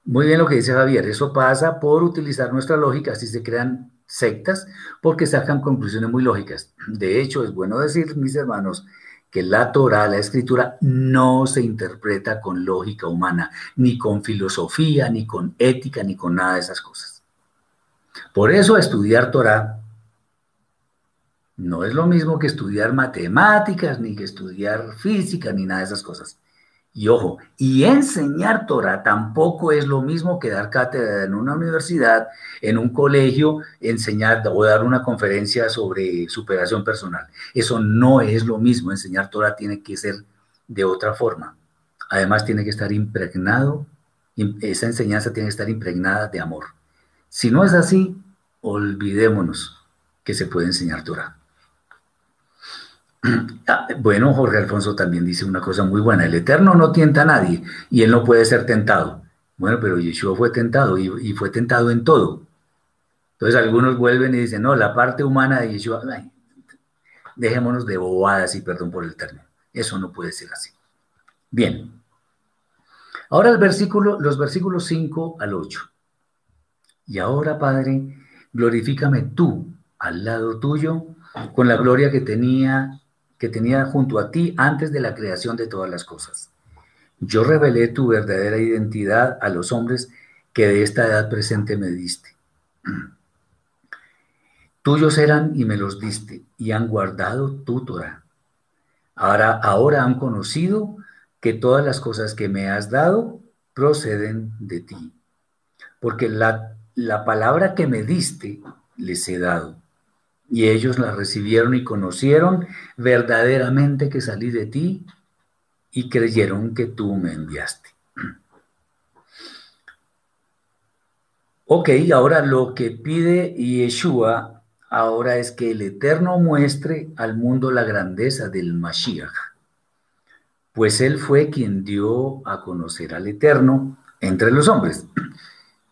Speaker 1: Muy bien lo que dice Javier. Eso pasa por utilizar nuestra lógica, así se crean sectas, porque sacan conclusiones muy lógicas. De hecho, es bueno decir, mis hermanos, que la Torah, la escritura, no se interpreta con lógica humana, ni con filosofía, ni con ética, ni con nada de esas cosas. Por eso estudiar Torah no es lo mismo que estudiar matemáticas, ni que estudiar física, ni nada de esas cosas. Y ojo, y enseñar Torah tampoco es lo mismo que dar cátedra en una universidad, en un colegio, enseñar o dar una conferencia sobre superación personal. Eso no es lo mismo. Enseñar Torah tiene que ser de otra forma. Además, tiene que estar impregnado, esa enseñanza tiene que estar impregnada de amor. Si no es así, olvidémonos que se puede enseñar Torah. Ah, bueno, Jorge Alfonso también dice una cosa muy buena, el Eterno no tienta a nadie y él no puede ser tentado. Bueno, pero Yeshua fue tentado y, fue tentado en todo. Entonces algunos vuelven y dicen, no, la parte humana de Yeshua, dejémonos de bobadas y perdón por el término. Eso no puede ser así. Bien. Ahora el versículo, los versículos 5 al 8. Y ahora, Padre, glorifícame tú al lado tuyo con la gloria que tenía que tenía junto a ti antes de la creación de todas las cosas. Yo revelé tu verdadera identidad a los hombres que de esta edad presente me diste. Tuyos eran y me los diste, y han guardado tu Torah. Ahora, ahora han conocido que todas las cosas que me has dado proceden de ti. Porque la, la palabra que me diste les he dado y ellos la recibieron y conocieron verdaderamente que salí de ti y creyeron que tú me enviaste. Ok, ahora lo que pide Yeshua ahora es que el Eterno muestre al mundo la grandeza del Mashiach, pues él fue quien dio a conocer al Eterno entre los hombres.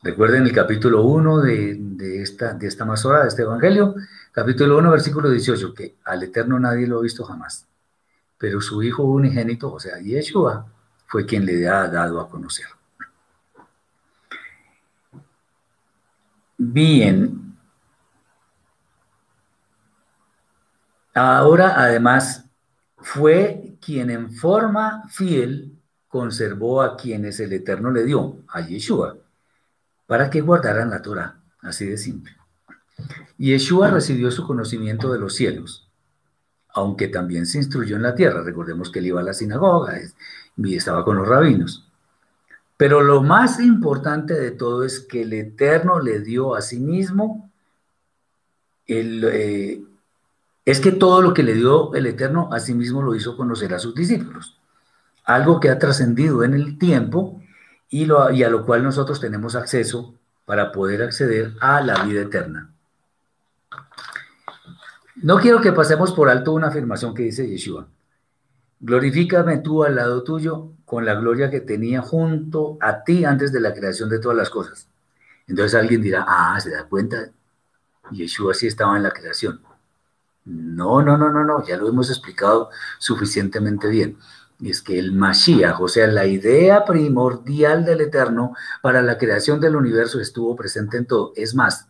Speaker 1: Recuerden el capítulo 1 de, esta, de esta masora, de este evangelio, Capítulo 1, versículo 18, que al Eterno nadie lo ha visto jamás, pero su Hijo unigénito, o sea, Yeshua, fue quien le ha dado a conocer. Bien. Ahora, además, fue quien en forma fiel conservó a quienes el Eterno le dio, a Yeshua, para que guardaran la Torah, así de simple. Yeshua recibió su conocimiento de los cielos, aunque también se instruyó en la tierra. Recordemos que él iba a la sinagoga y estaba con los rabinos. Pero lo más importante de todo es que el Eterno le dio a sí mismo, eh, es que todo lo que le dio el Eterno a sí mismo lo hizo conocer a sus discípulos. Algo que ha trascendido en el tiempo y, a lo cual nosotros tenemos acceso para poder acceder a la vida eterna. No quiero que pasemos por alto una afirmación que dice Yeshua. Glorifícame tú al lado tuyo con la gloria que tenía junto a ti antes de la creación de todas las cosas. Entonces alguien dirá, ah, se da cuenta, Yeshua sí estaba en la creación. No, no, no, no, no, ya lo hemos explicado suficientemente bien. Es que el Mashiach, o sea, la idea primordial del Eterno para la creación del universo estuvo presente en todo. Es más,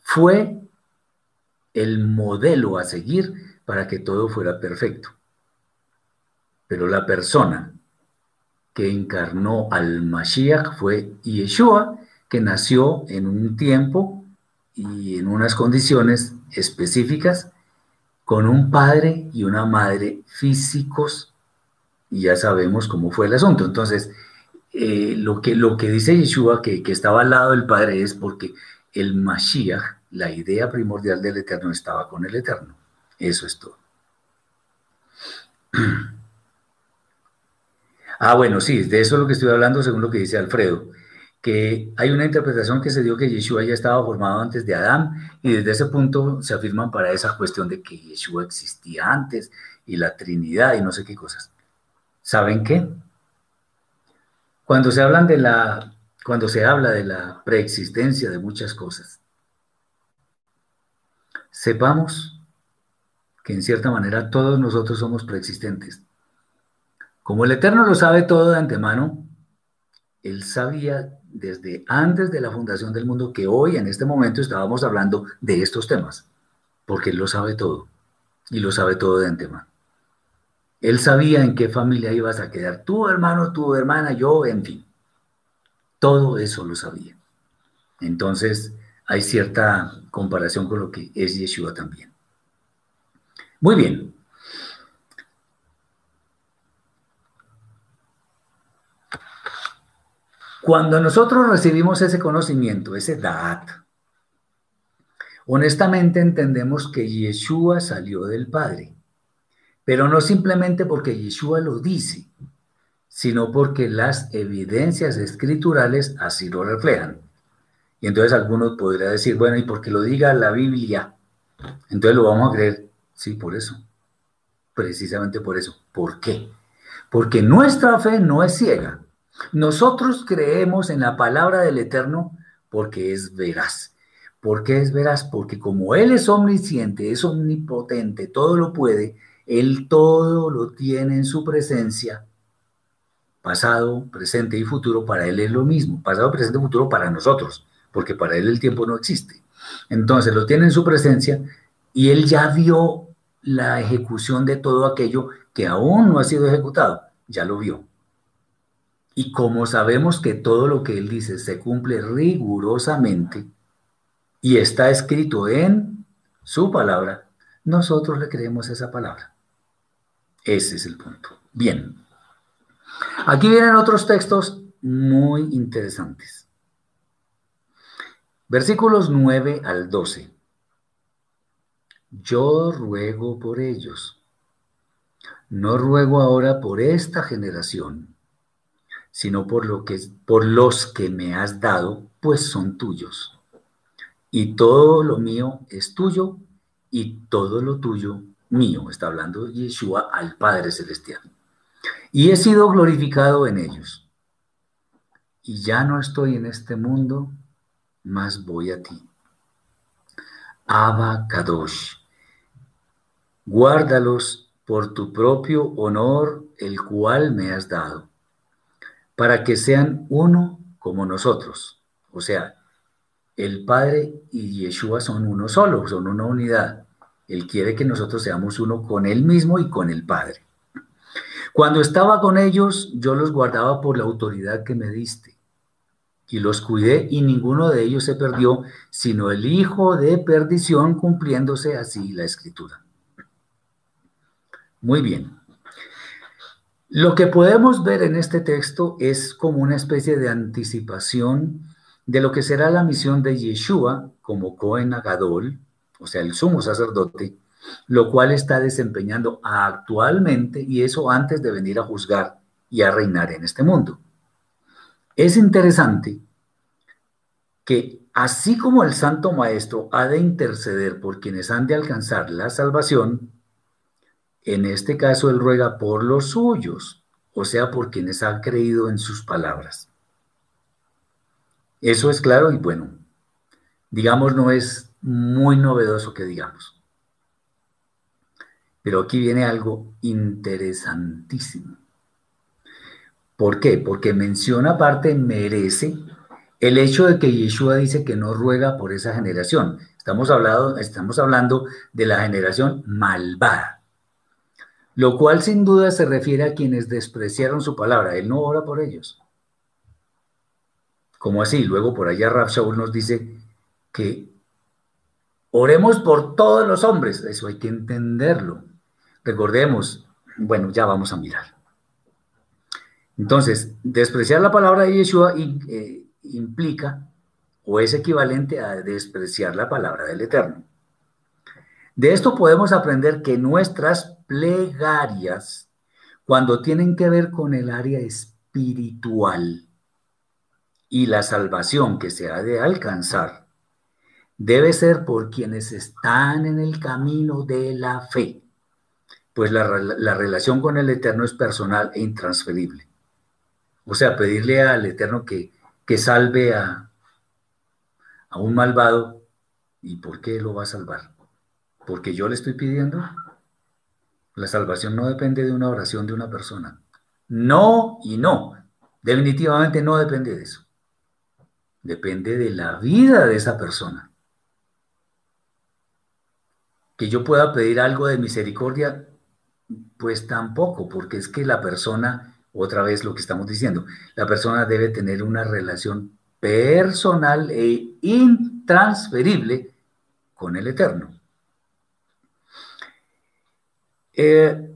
Speaker 1: fue el modelo a seguir para que todo fuera perfecto. Pero la persona que encarnó al Mashiach fue Yeshua, que nació en un tiempo y en unas condiciones específicas, con un padre y una madre físicos, y ya sabemos cómo fue el asunto. Entonces, eh, lo, que, lo que dice Yeshua, que, que estaba al lado del padre, es porque el Mashiach, la idea primordial del Eterno, estaba con el Eterno. Eso es todo. Ah, bueno, sí, de eso es lo que estoy hablando según lo que dice Alfredo, que hay una interpretación que se dio que Yeshua ya estaba formado antes de Adán y desde ese punto se afirman para esa cuestión de que Yeshua existía antes y la Trinidad y no sé qué cosas. ¿Saben qué? Cuando se hablan de la cuando se habla de la preexistencia de muchas cosas, sepamos que en cierta manera todos nosotros somos preexistentes. Como el Eterno lo sabe todo de antemano, Él sabía desde antes de la fundación del mundo que hoy, en este momento, estábamos hablando de estos temas, porque Él lo sabe todo y lo sabe todo de antemano. Él sabía en qué familia ibas a quedar, tu hermano, tu hermana, yo, en fin. Todo eso lo sabía. Entonces, hay cierta comparación con lo que es Yeshua también. Muy bien. Cuando nosotros recibimos ese conocimiento, ese Da'at, honestamente entendemos que Yeshua salió del Padre, pero no simplemente porque Yeshua lo dice, sino porque las evidencias escriturales así lo reflejan. Y entonces algunos podrían decir, bueno, ¿y porque lo diga la Biblia? Entonces lo vamos a creer. Sí, por eso. Precisamente por eso. ¿Por qué? Porque nuestra fe no es ciega. Nosotros creemos en la palabra del Eterno porque es veraz. ¿Por qué es veraz? Porque como Él es omnisciente, es omnipotente, todo lo puede, Él todo lo tiene en su presencia, pasado, presente y futuro, para Él es lo mismo, pasado, presente y futuro para nosotros, porque para Él el tiempo no existe. Entonces lo tiene en su presencia y Él ya vio la ejecución de todo aquello que aún no ha sido ejecutado, ya lo vio. Y como sabemos que todo lo que Él dice se cumple rigurosamente y está escrito en su palabra, nosotros le creemos esa palabra. Ese es el punto. Bien. Aquí vienen otros textos muy interesantes. Versículos 9 al 12. Yo ruego por ellos. No ruego ahora por esta generación sino por, lo que, por los que me has dado, pues son tuyos. Y todo lo mío es tuyo y todo lo tuyo mío. Está hablando Yeshua al Padre Celestial. Y he sido glorificado en ellos. Y ya no estoy en este mundo, más voy a ti. Abba Kadosh. Guárdalos por tu propio honor, el cual me has dado para que sean uno como nosotros. O sea, el Padre y Yeshua son uno solo, son una unidad. Él quiere que nosotros seamos uno con Él mismo y con el Padre. Cuando estaba con ellos, yo los guardaba por la autoridad que me diste y los cuidé y ninguno de ellos se perdió, sino el hijo de perdición, cumpliéndose así la escritura. Muy bien. Lo que podemos ver en este texto es como una especie de anticipación de lo que será la misión de Yeshua como Cohen Agadol, o sea, el sumo sacerdote, lo cual está desempeñando actualmente y eso antes de venir a juzgar y a reinar en este mundo. Es interesante que así como el Santo Maestro ha de interceder por quienes han de alcanzar la salvación, en este caso, él ruega por los suyos, o sea, por quienes han creído en sus palabras. Eso es claro y bueno, digamos, no es muy novedoso que digamos. Pero aquí viene algo interesantísimo. ¿Por qué? Porque menciona aparte merece el hecho de que Yeshua dice que no ruega por esa generación. Estamos hablando, estamos hablando de la generación malvada, lo cual sin duda se refiere a quienes despreciaron su palabra. Él no ora por ellos. ¿Cómo así? Luego por allá Rab Shaul nos dice que oremos por todos los hombres. Eso hay que entenderlo. Recordemos, bueno, ya vamos a mirar. Entonces, despreciar la palabra de Yeshua eh, implica o es equivalente a despreciar la palabra del Eterno. De esto podemos aprender que nuestras plegarias, cuando tienen que ver con el área espiritual y la salvación que se ha de alcanzar, debe ser por quienes están en el camino de la fe, pues la, la relación con el Eterno es personal e intransferible. O sea, pedirle al Eterno que, que salve a, a un malvado. ¿Y por qué lo va a salvar? ¿Porque yo le estoy pidiendo? La salvación no depende de una oración de una persona. No y no. Definitivamente no depende de eso. Depende de la vida de esa persona. Que yo pueda pedir algo de misericordia, pues tampoco, porque es que la persona otra vez lo que estamos diciendo, la persona debe tener una relación personal e intransferible con el Eterno. Eh,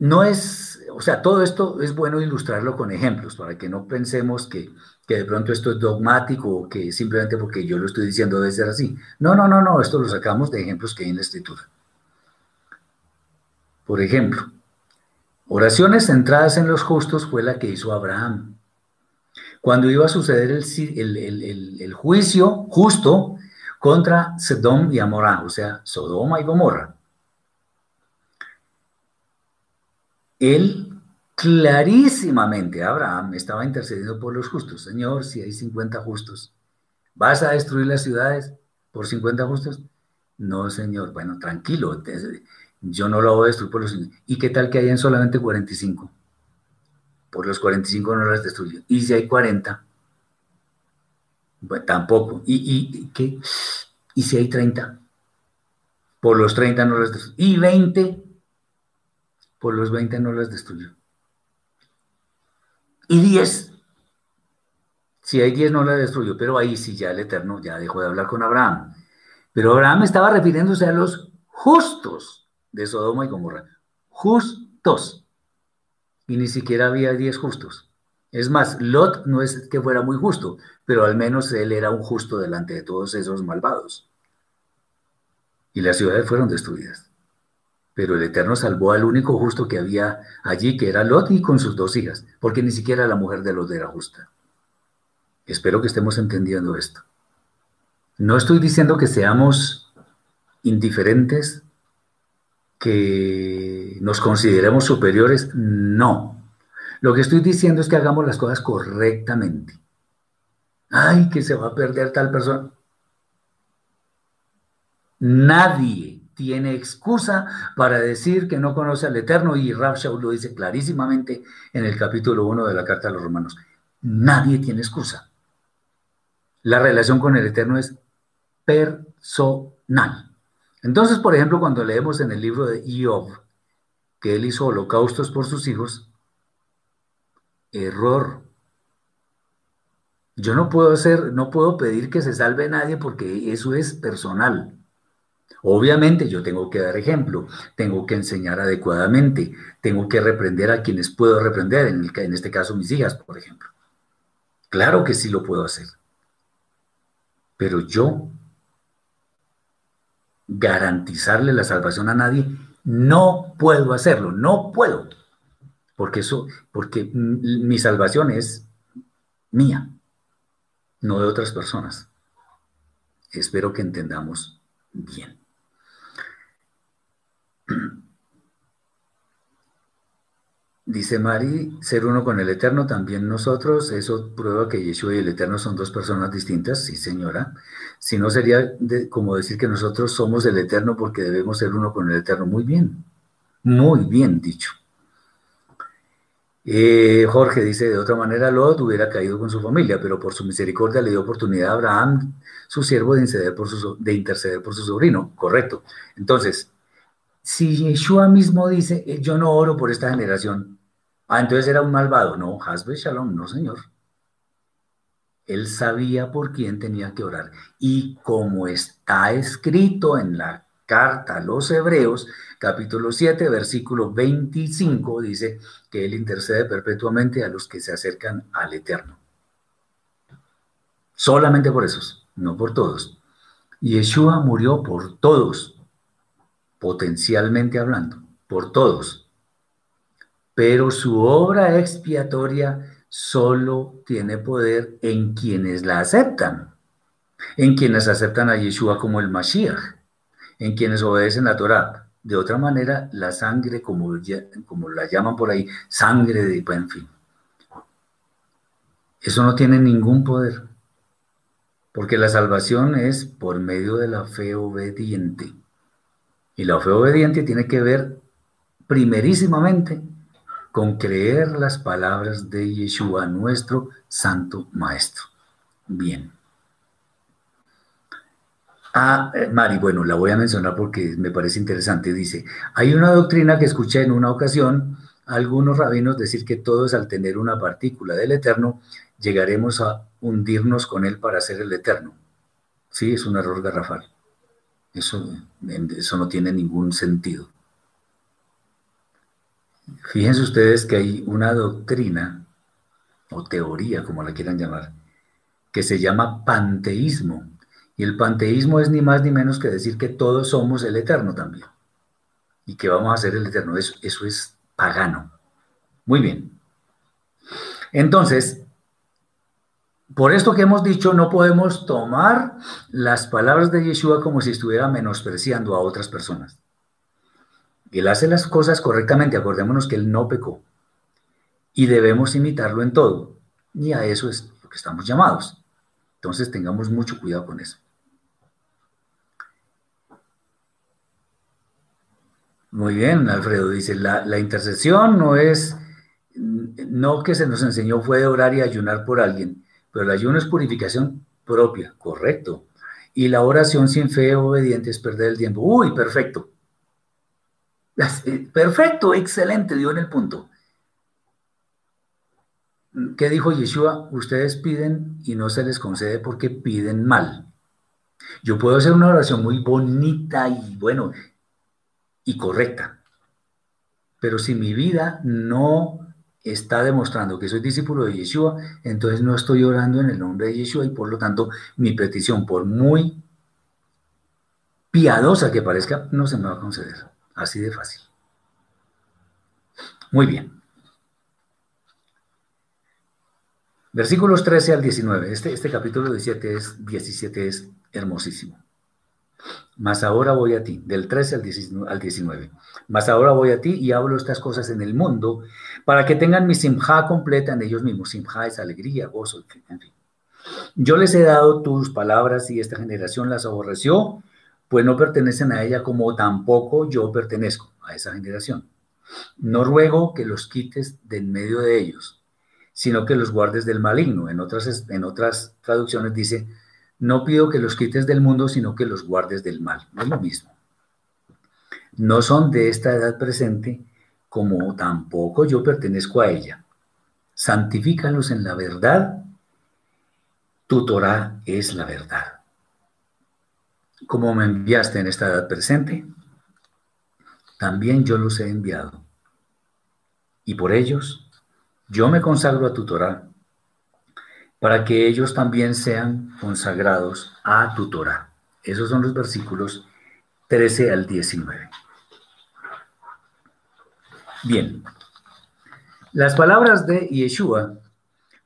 Speaker 1: no es, o sea, todo esto es bueno ilustrarlo con ejemplos para que no pensemos que, que, de pronto esto es dogmático o que simplemente porque yo lo estoy diciendo debe ser así. No, no, no, no, esto lo sacamos de ejemplos que hay en la escritura. Por ejemplo, Oraciones centradas en los justos fue la que hizo Abraham. Cuando iba a suceder el, juicio justo contra Sedom y Amorá, o sea, Sodoma y Gomorra. Él clarísimamente, Abraham, estaba intercediendo por los justos. Señor, si hay 50 justos, ¿vas a destruir las ciudades por 50 justos? No, Señor. Bueno, tranquilo. Yo no lo voy a destruir por los... ¿Y qué tal que hayan solamente 45? Por los 45 no las destruyo. ¿Y si hay 40? Bueno, tampoco. ¿Y, y, qué? ¿Y si hay 30? Por los 30 no las destruyo. ¿Y 20? Por los 20 no las destruyo. ¿Y 10? Si hay 10 no las destruyo, pero ahí sí ya el Eterno ya dejó de hablar con Abraham. Pero Abraham estaba refiriéndose a los justos de Sodoma y Gomorra. Justos. Y ni siquiera había diez justos. Es más, Lot no es que fuera muy justo, pero al menos él era un justo delante de todos esos malvados. Y las ciudades fueron destruidas. Pero el Eterno salvó al único justo que había allí, que era Lot y con sus dos hijas, porque ni siquiera la mujer de Lot era justa. Espero que estemos entendiendo esto. No estoy diciendo que seamos indiferentes que nos consideremos superiores, no. Lo que estoy diciendo es que hagamos las cosas correctamente. Ay, que se va a perder tal persona. Nadie tiene excusa para decir que no conoce al Eterno y Rav Shaul lo dice clarísimamente en el capítulo 1 de la carta a los romanos. Nadie tiene excusa. La relación con el Eterno es personal. Entonces, por ejemplo, cuando leemos en el libro de Job que él hizo holocaustos por sus hijos, error. Yo no puedo hacer, no puedo pedir que se salve nadie porque eso es personal. Obviamente yo tengo que dar ejemplo, tengo que enseñar adecuadamente, tengo que reprender a quienes puedo reprender, en, en este caso mis hijas, por ejemplo. Claro que sí lo puedo hacer. Pero yo garantizarle la salvación a nadie, no puedo hacerlo, no puedo, porque eso, porque mi salvación es mía, no de otras personas. Espero que entendamos bien. Dice Mari, ser uno con el Eterno, también nosotros, eso prueba que Yeshua y el Eterno son dos personas distintas, sí señora. Si no sería como decir que nosotros somos el Eterno porque debemos ser uno con el Eterno. Muy bien, muy bien dicho. Eh, Jorge dice, de otra manera Lot hubiera caído con su familia, pero por su misericordia le dio oportunidad a Abraham, su siervo, de interceder por su, sobrino. Correcto. Entonces, si Yeshua mismo dice, eh, yo no oro por esta generación, ah, entonces era un malvado. No, Hasbe Shalom, no señor. Él sabía por quién tenía que orar. Y como está escrito en la carta a los Hebreos, capítulo 7, versículo 25, dice que Él intercede perpetuamente a los que se acercan al Eterno. Solamente por esos, no por todos. Yeshua murió por todos, potencialmente hablando, por todos. Pero su obra expiatoria solo tiene poder en quienes la aceptan, en quienes aceptan a Yeshua como el Mashiach, en quienes obedecen la Torah. De otra manera, la sangre, como, como la llaman por ahí, sangre de, en fin. Eso no tiene ningún poder, porque la salvación es por medio de la fe obediente. Y la fe obediente tiene que ver primerísimamente con creer las palabras de Yeshua, nuestro Santo Maestro. Bien. Ah, eh, Mari, bueno, la voy a mencionar porque me parece interesante. Dice, hay una doctrina que escuché en una ocasión a algunos rabinos decir que todos al tener una partícula del Eterno llegaremos a hundirnos con él para ser el Eterno. Sí, es un error garrafal. Eso, eso no tiene ningún sentido. Fíjense ustedes que hay una doctrina o teoría, como la quieran llamar, que se llama panteísmo. Y el panteísmo es ni más ni menos que decir que todos somos el eterno también. Y que vamos a ser el eterno. Eso, eso es pagano. Muy bien. Entonces, por esto que hemos dicho, no podemos tomar las palabras de Yeshua como si estuviera menospreciando a otras personas. Él hace las cosas correctamente, acordémonos que Él no pecó. Y debemos imitarlo en todo. Y a eso es lo que estamos llamados. Entonces tengamos mucho cuidado con eso. Muy bien, Alfredo dice, la, intercesión no es, no que se nos enseñó fue de orar y ayunar por alguien, pero el ayuno es purificación propia, correcto. Y la oración sin fe obediente es perder el tiempo. Uy, perfecto. Perfecto, excelente, dio en el punto. ¿Qué dijo Yeshua? Ustedes piden y no se les concede porque piden mal. Yo puedo hacer una oración muy bonita y bueno y correcta, pero si mi vida no está demostrando que soy discípulo de Yeshua, entonces no estoy orando en el nombre de Yeshua y por lo tanto mi petición, por muy piadosa que parezca, no se me va a conceder. Así de fácil. Muy bien. Versículos 13 al 19. Este, este capítulo 17 es, 17 es hermosísimo. Mas ahora voy a ti, del 13 al 19. Mas ahora voy a ti y hablo estas cosas en el mundo para que tengan mi simja completa en ellos mismos. Simja es alegría, gozo, en fin. Yo les he dado tus palabras y esta generación las aborreció pues no pertenecen a ella como tampoco yo pertenezco a esa generación. No ruego que los quites de en medio de ellos, sino que los guardes del maligno. En otras, en otras traducciones dice, no pido que los quites del mundo, sino que los guardes del mal. No es lo mismo. No son de esta edad presente, como tampoco yo pertenezco a ella. Santifícalos en la verdad. Tu Torah es la verdad como me enviaste en esta edad presente, también yo los he enviado. Y por ellos yo me consagro a tu Torah, para que ellos también sean consagrados a tu Torah. Esos son los versículos 13 al 19. Bien, las palabras de Yeshua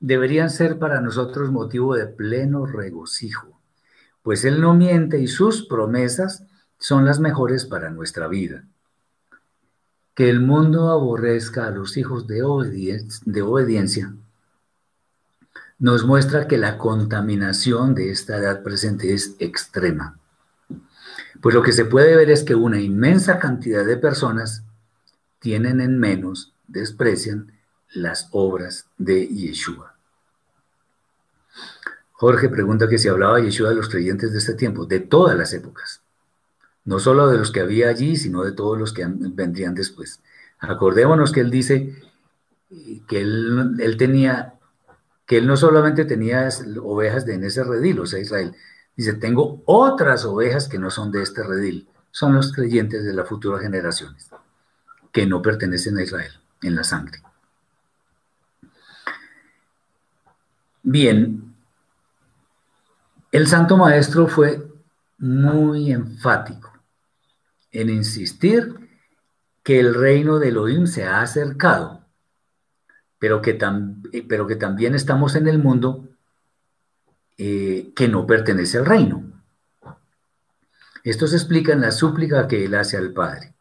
Speaker 1: deberían ser para nosotros motivo de pleno regocijo pues Él no miente y sus promesas son las mejores para nuestra vida. Que el mundo aborrezca a los hijos de, obediencia nos muestra que la contaminación de esta edad presente es extrema. Pues lo que se puede ver es que una inmensa cantidad de personas tienen en menos, desprecian las obras de Yeshua. Jorge pregunta que si hablaba Yeshua de los creyentes de este tiempo, de todas las épocas, no solo de los que había allí, sino de todos los que vendrían después. Acordémonos que él dice que él, tenía, que él no solamente tenía ovejas de en ese redil, o sea, Israel, dice, tengo otras ovejas que no son de este redil, son los creyentes de las futuras generaciones, que no pertenecen a Israel en la sangre. Bien, el Santo Maestro fue muy enfático en insistir que el reino de Elohim se ha acercado, pero que, pero que también estamos en el mundo eh, que no pertenece al reino. Esto se explica en la súplica que él hace al Padre,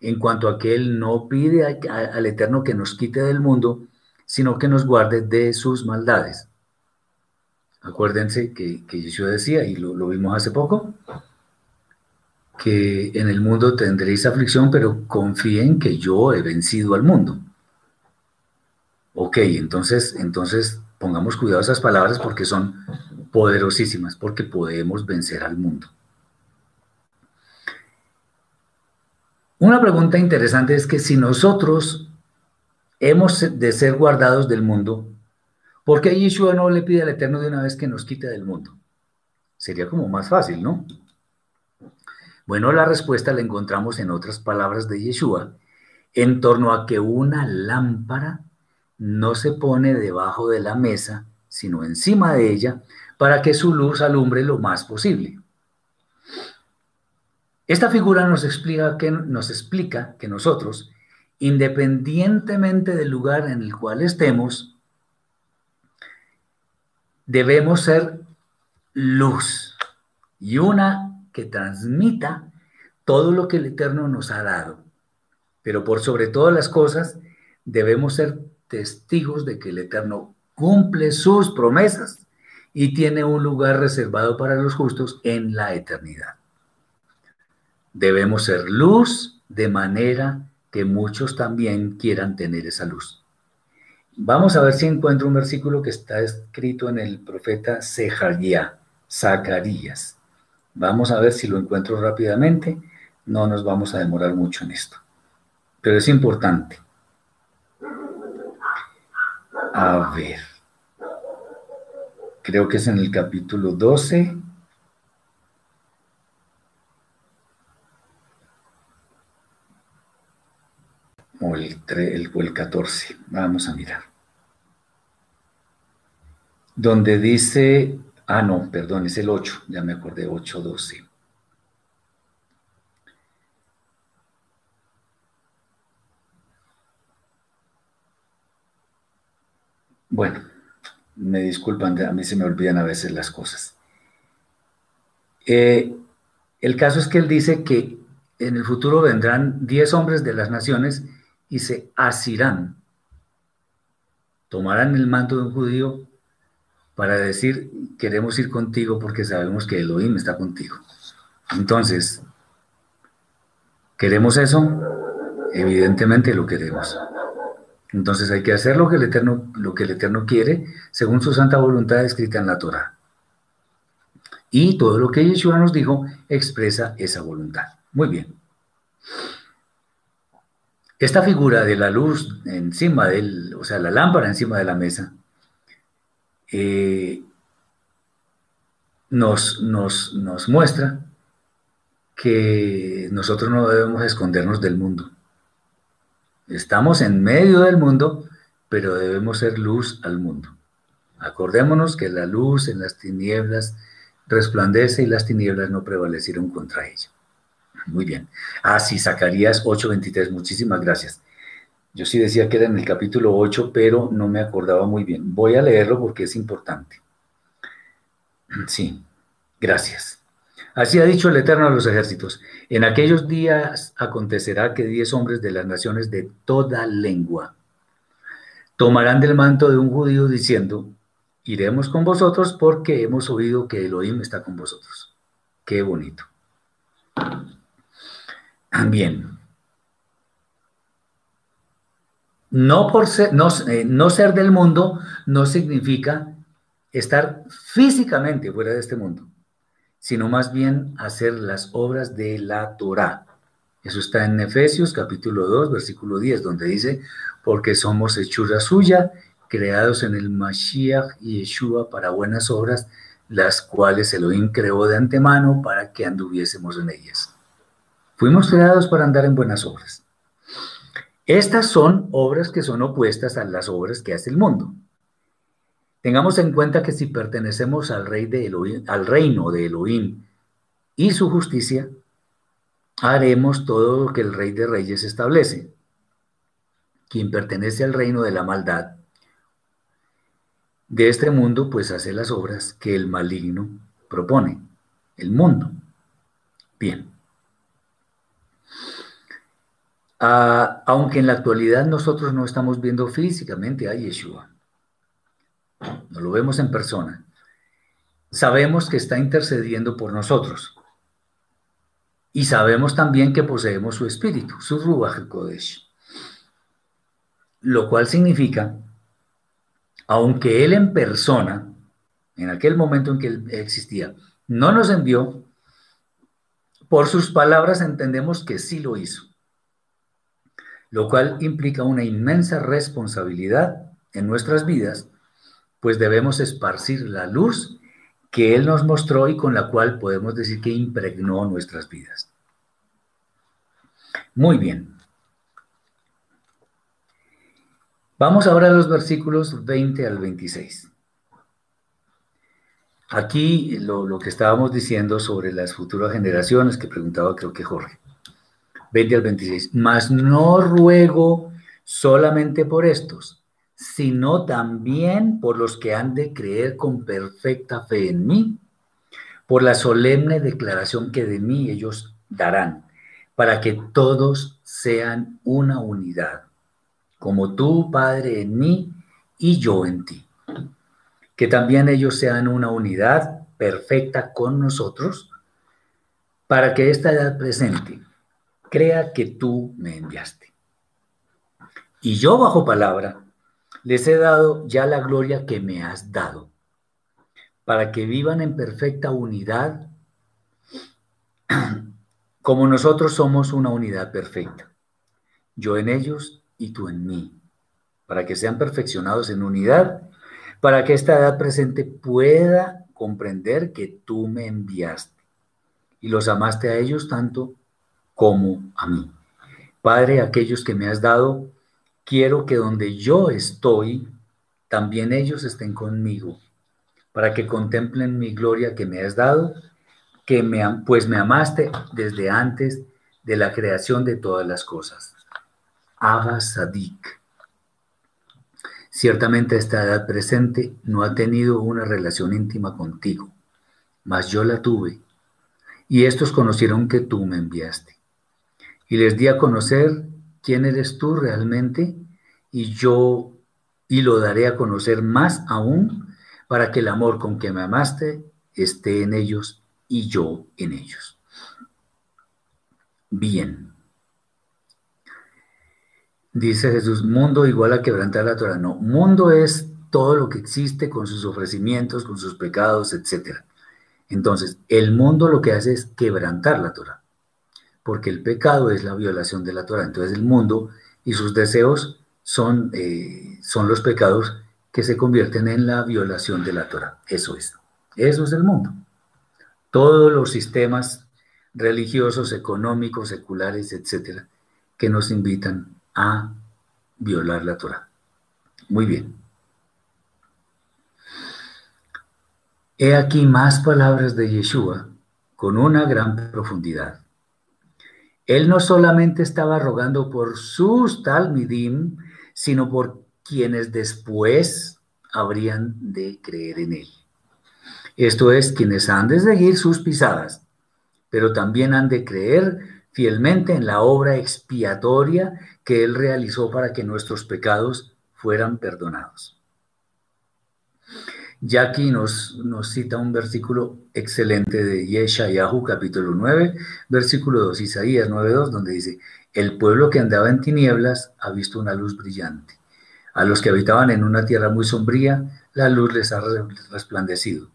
Speaker 1: en cuanto a que él no pide al Eterno que nos quite del mundo, sino que nos guarde de sus maldades. Acuérdense que, que Yeshua decía, y lo, vimos hace poco, que en el mundo tendréis aflicción, pero confíen que yo he vencido al mundo. Ok, entonces, entonces pongamos cuidado a esas palabras porque son poderosísimas, porque podemos vencer al mundo. Una pregunta interesante es que si nosotros hemos de ser guardados del mundo, ¿Por qué Yeshua no le pide al Eterno de una vez que nos quite del mundo? Sería como más fácil, ¿no? Bueno, la respuesta la encontramos en otras palabras de Yeshua, en torno a que una lámpara no se pone debajo de la mesa, sino encima de ella, para que su luz alumbre lo más posible. Esta figura nos explica que, nos explica que nosotros, independientemente del lugar en el cual estemos, debemos ser luz y una que transmita todo lo que el Eterno nos ha dado. Pero por sobre todas las cosas, debemos ser testigos de que el Eterno cumple sus promesas y tiene un lugar reservado para los justos en la eternidad. Debemos ser luz de manera que muchos también quieran tener esa luz. Vamos a ver si encuentro un versículo que está escrito en el profeta Sejaría, Zacarías. Vamos a ver si lo encuentro rápidamente. No nos vamos a demorar mucho en esto. Pero es importante. A ver. Creo que es en el capítulo 12. o el, el 14. Vamos a mirar. Donde dice, ah, no, perdón, es el 8, ya me acordé, 8, 12. Bueno, me disculpan, a mí se me olvidan a veces las cosas. Eh, el caso es que él dice que en el futuro vendrán 10 hombres de las naciones y se asirán. Tomarán el manto de un judío para decir, queremos ir contigo porque sabemos que Elohim está contigo. Entonces, ¿queremos eso? Evidentemente lo queremos. Entonces hay que hacer lo que el Eterno, lo que el Eterno quiere según su santa voluntad escrita en la Torah. Y todo lo que Yeshua nos dijo expresa esa voluntad. Muy bien. Esta figura de la luz encima del, o sea, la lámpara encima de la mesa, eh, nos, nos, nos muestra que nosotros no debemos escondernos del mundo. Estamos en medio del mundo, pero debemos ser luz al mundo. Acordémonos que la luz en las tinieblas resplandece y las tinieblas no prevalecieron contra ella. Muy bien. Ah, sí, Zacarías 8:23, muchísimas gracias. Yo sí decía que era en el capítulo 8, pero no me acordaba muy bien. Voy a leerlo porque es importante. Sí, gracias. Así ha dicho el Eterno a los ejércitos. En aquellos días acontecerá que diez hombres de las naciones de toda lengua tomarán del manto de un judío diciendo, iremos con vosotros porque hemos oído que Elohim está con vosotros. Qué bonito. Bien. no por ser, no, eh, no ser del mundo no significa estar físicamente fuera de este mundo, sino más bien hacer las obras de la Torah. Eso está en Efesios capítulo 2, versículo 10, donde dice, porque somos hechura suya, creados en el Mashiach y Yeshua para buenas obras, las cuales Elohim creó de antemano para que anduviésemos en ellas. Fuimos creados para andar en buenas obras. Estas son obras que son opuestas a las obras que hace el mundo. Tengamos en cuenta que si pertenecemos al, rey de al reino de Elohim y su justicia, haremos todo lo que el rey de reyes establece. Quien pertenece al reino de la maldad de este mundo, pues hace las obras que el maligno propone, el mundo. Bien. Ah, aunque en la actualidad nosotros no estamos viendo físicamente a Yeshua, no lo vemos en persona, sabemos que está intercediendo por nosotros. Y sabemos también que poseemos su espíritu, su Ruach Kodesh. Lo cual significa, aunque Él en persona, en aquel momento en que Él existía, no nos envió, por sus palabras entendemos que sí lo hizo lo cual implica una inmensa responsabilidad en nuestras vidas, pues debemos esparcir la luz que Él nos mostró y con la cual podemos decir que impregnó nuestras vidas. Muy bien. Vamos ahora a los versículos 20 al 26. Aquí lo, lo, que estábamos diciendo sobre las futuras generaciones que preguntaba creo que Jorge. 20 al 26. Mas no ruego solamente por estos, sino también por los que han de creer con perfecta fe en mí, por la solemne declaración que de mí ellos darán, para que todos sean una unidad, como tú, Padre, en mí y yo en ti. Que también ellos sean una unidad perfecta con nosotros, para que esta edad presente crea que tú me enviaste. Y yo bajo palabra les he dado ya la gloria que me has dado, para que vivan en perfecta unidad, como nosotros somos una unidad perfecta, yo en ellos y tú en mí, para que sean perfeccionados en unidad, para que esta edad presente pueda comprender que tú me enviaste y los amaste a ellos tanto como a mí. Padre, aquellos que me has dado, quiero que donde yo estoy, también ellos estén conmigo, para que contemplen mi gloria que me has dado, que me, pues me amaste desde antes de la creación de todas las cosas. Abba Sadik. Ciertamente esta edad presente no ha tenido una relación íntima contigo, mas yo la tuve, y estos conocieron que tú me enviaste y les di a conocer quién eres tú realmente y yo y lo daré a conocer más aún para que el amor con que me amaste esté en ellos y yo en ellos. Bien. Dice Jesús, mundo igual a quebrantar la Torah. No, mundo es todo lo que existe con sus ofrecimientos, con sus pecados, etc. Entonces, el mundo lo que hace es quebrantar la Torah porque el pecado es la violación de la Torah. Entonces el mundo y sus deseos son, eh, son los pecados que se convierten en la violación de la Torah. Eso es. Eso es el mundo. Todos los sistemas religiosos, económicos, seculares, etcétera, que nos invitan a violar la Torah. Muy bien. He aquí más palabras de Yeshua con una gran profundidad. Él no solamente estaba rogando por sus talmidim, sino por quienes después habrían de creer en él. Esto es, quienes han de seguir sus pisadas, pero también han de creer fielmente en la obra expiatoria que él realizó para que nuestros pecados fueran perdonados. Aquí nos, nos cita un versículo excelente de Yeshayahu, capítulo 9, versículo 2, Isaías 9.2, donde dice, el pueblo que andaba en tinieblas ha visto una luz brillante. A los que habitaban en una tierra muy sombría, la luz les ha resplandecido.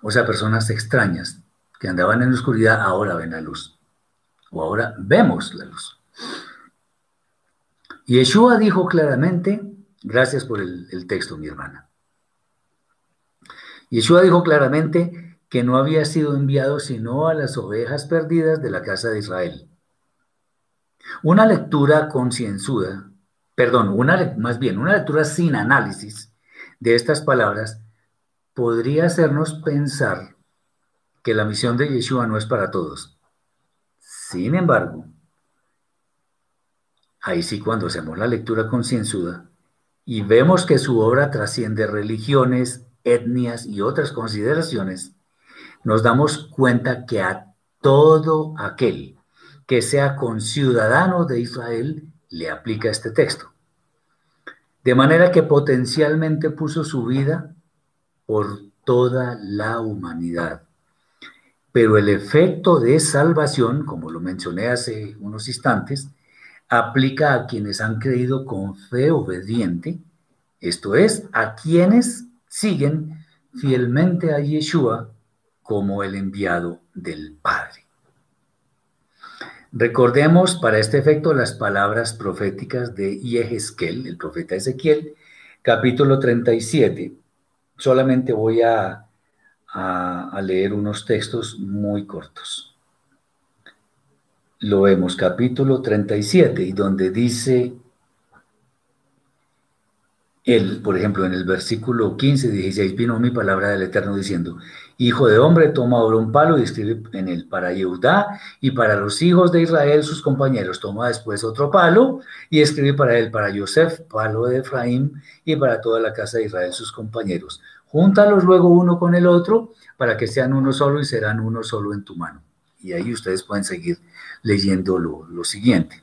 Speaker 1: O sea, personas extrañas que andaban en la oscuridad ahora ven la luz. O ahora vemos la luz. Yeshua dijo claramente, gracias por el texto, mi hermana. Yeshua dijo claramente que no había sido enviado sino a las ovejas perdidas de la casa de Israel. Una lectura concienzuda, perdón, una, más bien, una lectura sin análisis de estas palabras podría hacernos pensar que la misión de Yeshua no es para todos. Sin embargo, ahí sí cuando hacemos la lectura concienzuda y vemos que su obra trasciende religiones, etnias y otras consideraciones, nos damos cuenta que a todo aquel que sea conciudadano de Israel le aplica este texto. De manera que potencialmente puso su vida por toda la humanidad. Pero el efecto de salvación, como lo mencioné hace unos instantes, aplica a quienes han creído con fe obediente, esto es, a quienes siguen fielmente a Yeshua como el enviado del Padre. Recordemos para este efecto las palabras proféticas de Yehezkel, el profeta Ezequiel, capítulo 37, solamente voy a, a, leer unos textos muy cortos. Lo vemos, capítulo 37, y donde dice él, por ejemplo, en el versículo 15, 16, vino mi palabra del Eterno diciendo, Hijo de hombre, toma ahora un palo y escribe en él para Yehudá y para los hijos de Israel, sus compañeros. Toma después otro palo y escribe para él, para Yosef, palo de Efraín, y para toda la casa de Israel, sus compañeros. Júntalos luego uno con el otro para que sean uno solo y serán uno solo en tu mano. Y ahí ustedes pueden seguir leyendo lo, lo siguiente.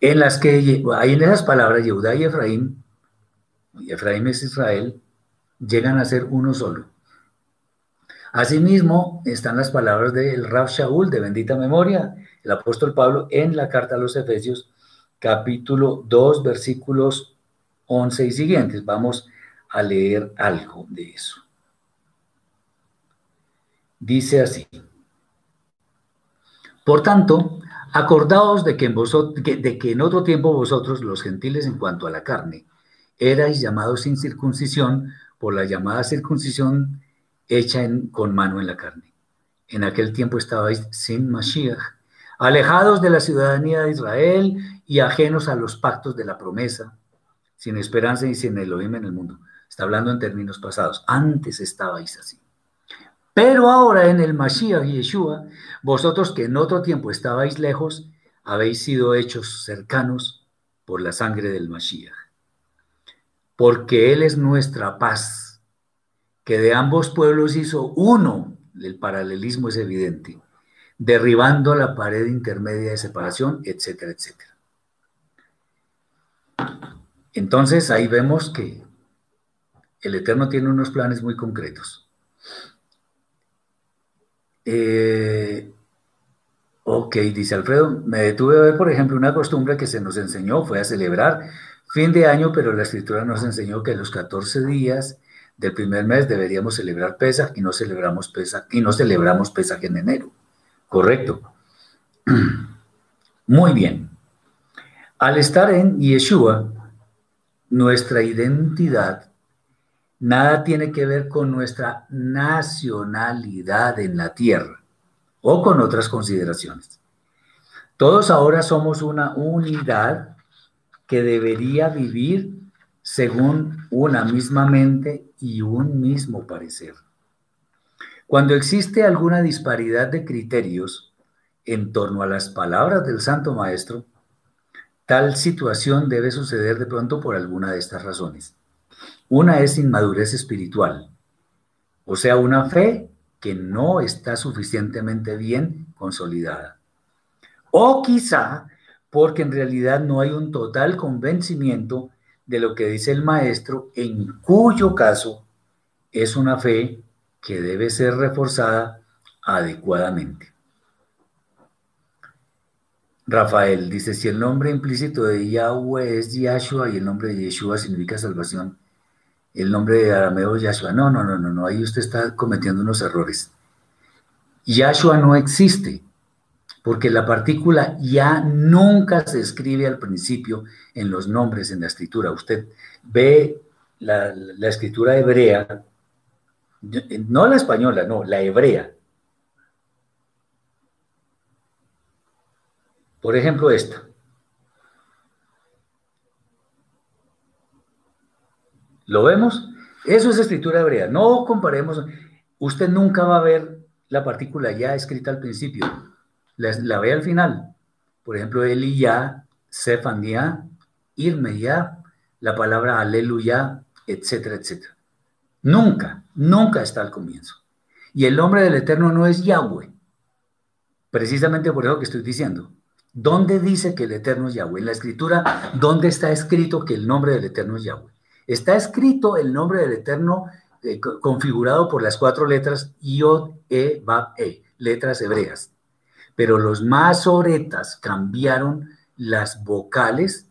Speaker 1: En las que hay en esas palabras, Yehudá y Efraín, y Efraín es Israel, llegan a ser uno solo. Asimismo, están las palabras del Rab Shaul, de bendita memoria, el apóstol Pablo, en la carta a los Efesios, capítulo 2, versículos 11 y siguientes. Vamos a leer algo de eso. Dice así. Por tanto, acordaos de que, en vosotros, de que en otro tiempo vosotros, los gentiles en cuanto a la carne, erais llamados sin circuncisión por la llamada circuncisión hecha con mano en la carne. En aquel tiempo estabais sin Mashiach, alejados de la ciudadanía de Israel y ajenos a los pactos de la promesa, sin esperanza y sin Elohim en el mundo. Está hablando en términos pasados. Antes estabais así. Pero ahora en el Mashiach y Yeshua, vosotros que en otro tiempo estabais lejos, habéis sido hechos cercanos por la sangre del Mashiach. Porque Él es nuestra paz, que de ambos pueblos hizo uno, el paralelismo es evidente, derribando la pared intermedia de separación, etcétera, etcétera. Entonces ahí vemos que el Eterno tiene unos planes muy concretos. Eh, ok, dice Alfredo, me detuve a ver, por ejemplo, una costumbre que se nos enseñó, fue a celebrar fin de año, pero la escritura nos enseñó que los 14 días del primer mes deberíamos celebrar Pesach y no celebramos Pesach y no celebramos en enero. Correcto. Muy bien. Al estar en Yeshua, nuestra identidad nada tiene que ver con nuestra nacionalidad en la tierra o con otras consideraciones. Todos ahora somos una unidad que debería vivir según una misma mente y un mismo parecer. Cuando existe alguna disparidad de criterios en torno a las palabras del Santo Maestro, tal situación debe suceder de pronto por alguna de estas razones. Una es inmadurez espiritual, o sea, una fe que no está suficientemente bien consolidada. O quizá porque en realidad no hay un total convencimiento de lo que dice el maestro, en cuyo caso es una fe que debe ser reforzada adecuadamente. Rafael dice, si el nombre implícito de Yahweh es Yahshua y el nombre de Yeshua significa salvación, el nombre de arameo es Yahshua. No, no, no, no, no, ahí usted está cometiendo unos errores. Yahshua no existe, porque la partícula ya nunca se escribe al principio en los nombres en la escritura. Usted ve la, escritura hebrea, no la española, no, la hebrea. Por ejemplo, esta. ¿Lo vemos? Eso es escritura hebrea. No comparemos. Usted nunca va a ver la partícula ya escrita al principio. La, ve al final. Por ejemplo, Eliyah, Sefanía, Irmeya, la palabra aleluya, etcétera, etcétera. Nunca, nunca está al comienzo. Y el nombre del Eterno no es Yahweh. Precisamente por eso que estoy diciendo. ¿Dónde dice que el Eterno es Yahweh? En la escritura, ¿dónde está escrito que el nombre del Eterno es Yahweh? Está escrito el nombre del Eterno eh, configurado por las cuatro letras Yod, E, Bab, E, letras hebreas. Pero los masoretas cambiaron las vocales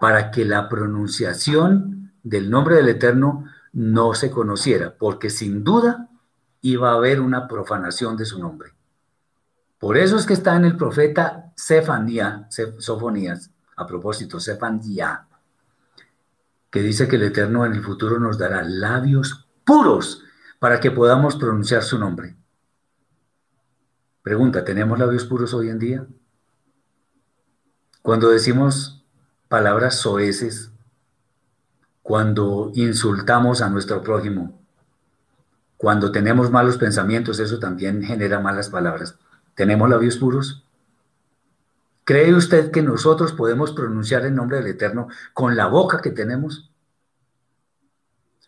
Speaker 1: para que la pronunciación del nombre del Eterno no se conociera, porque sin duda iba a haber una profanación de su nombre. Por eso es que está en el profeta Sefanía, Sofonías, a propósito, Sefanía, que dice que el Eterno en el futuro nos dará labios puros para que podamos pronunciar su nombre. Pregunta, ¿tenemos labios puros hoy en día? Cuando decimos palabras soeces, cuando insultamos a nuestro prójimo, cuando tenemos malos pensamientos, eso también genera malas palabras. ¿Tenemos labios puros? ¿Cree usted que nosotros podemos pronunciar el nombre del Eterno con la boca que tenemos?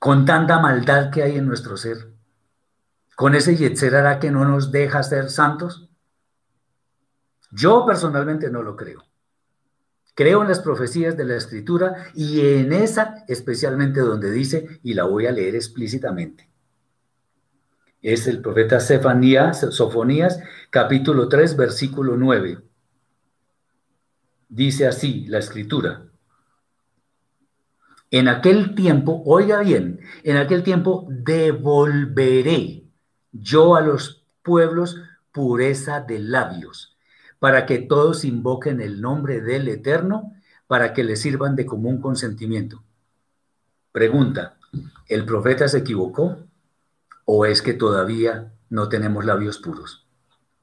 Speaker 1: Con tanta maldad que hay en nuestro ser. Con ese Yetzerara que no nos deja ser santos. Yo personalmente no lo creo. Creo en las profecías de la Escritura y en esa especialmente donde dice, y la voy a leer explícitamente. Es el profeta Sefanías, Sofonías, capítulo 3, versículo 9. Dice así la escritura. En aquel tiempo, oiga bien, en aquel tiempo devolveré yo a los pueblos pureza de labios, para que todos invoquen el nombre del Eterno, para que le sirvan de común consentimiento. Pregunta, ¿el profeta se equivocó o es que todavía no tenemos labios puros?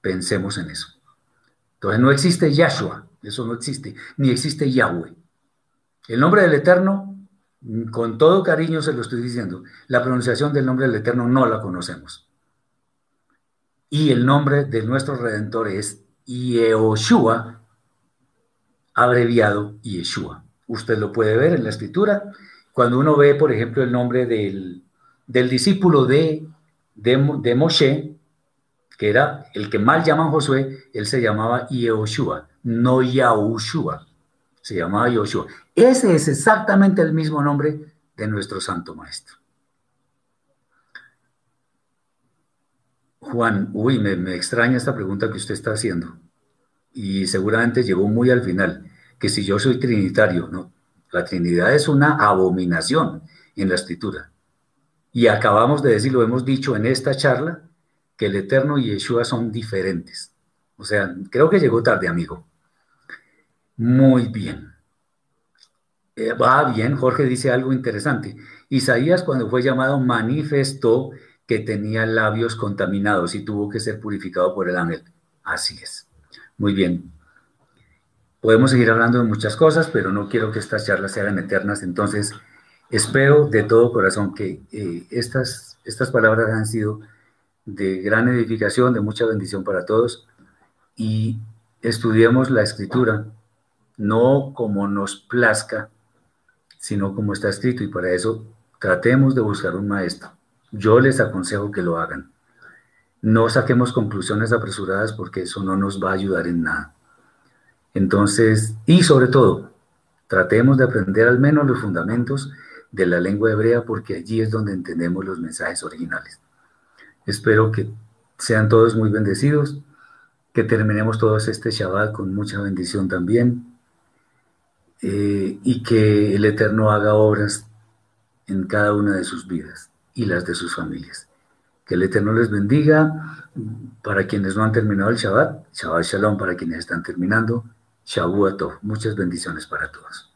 Speaker 1: Pensemos en eso. Entonces no existe Yahshua, eso no existe, ni existe Yahweh. El nombre del Eterno, con todo cariño se lo estoy diciendo, la pronunciación del nombre del Eterno no la conocemos. Y el nombre de nuestro Redentor es Yehoshua, abreviado Yeshua. Usted lo puede ver en la escritura. Cuando uno ve, por ejemplo, el nombre del, discípulo de, de, de Moshe, que era el que mal llaman Josué, él se llamaba Yehoshua, no Yahushua, se llamaba Yehoshua. Ese es exactamente el mismo nombre de nuestro Santo Maestro. Juan, uy, me, me, extraña esta pregunta que usted está haciendo. Y seguramente llegó muy al final, que si yo soy trinitario, no. La Trinidad es una abominación en la escritura. Y acabamos de decir, lo hemos dicho en esta charla, que el Eterno y Yeshua son diferentes. O sea, creo que llegó tarde, amigo. Muy bien. Eh, va bien, Jorge dice algo interesante. Isaías cuando fue llamado manifestó que tenía labios contaminados y tuvo que ser purificado por el ángel. Así es. Muy bien. Podemos seguir hablando de muchas cosas, pero no quiero que estas charlas sean eternas. Entonces, espero de todo corazón que eh, estas, estas palabras han sido de gran edificación, de mucha bendición para todos y estudiemos la escritura, no como nos plazca, sino como está escrito y para eso tratemos de buscar un maestro. Yo les aconsejo que lo hagan. No saquemos conclusiones apresuradas porque eso no nos va a ayudar en nada. Entonces, y sobre todo, tratemos de aprender al menos los fundamentos de la lengua hebrea porque allí es donde entendemos los mensajes originales. Espero que sean todos muy bendecidos, que terminemos todos este Shabbat con mucha bendición también eh, y que el Eterno haga obras en cada una de sus vidas y las de sus familias. Que el Eterno les bendiga. Para quienes no han terminado el Shabbat, Shabbat Shalom para quienes están terminando. Shavuot Muchas bendiciones para todos.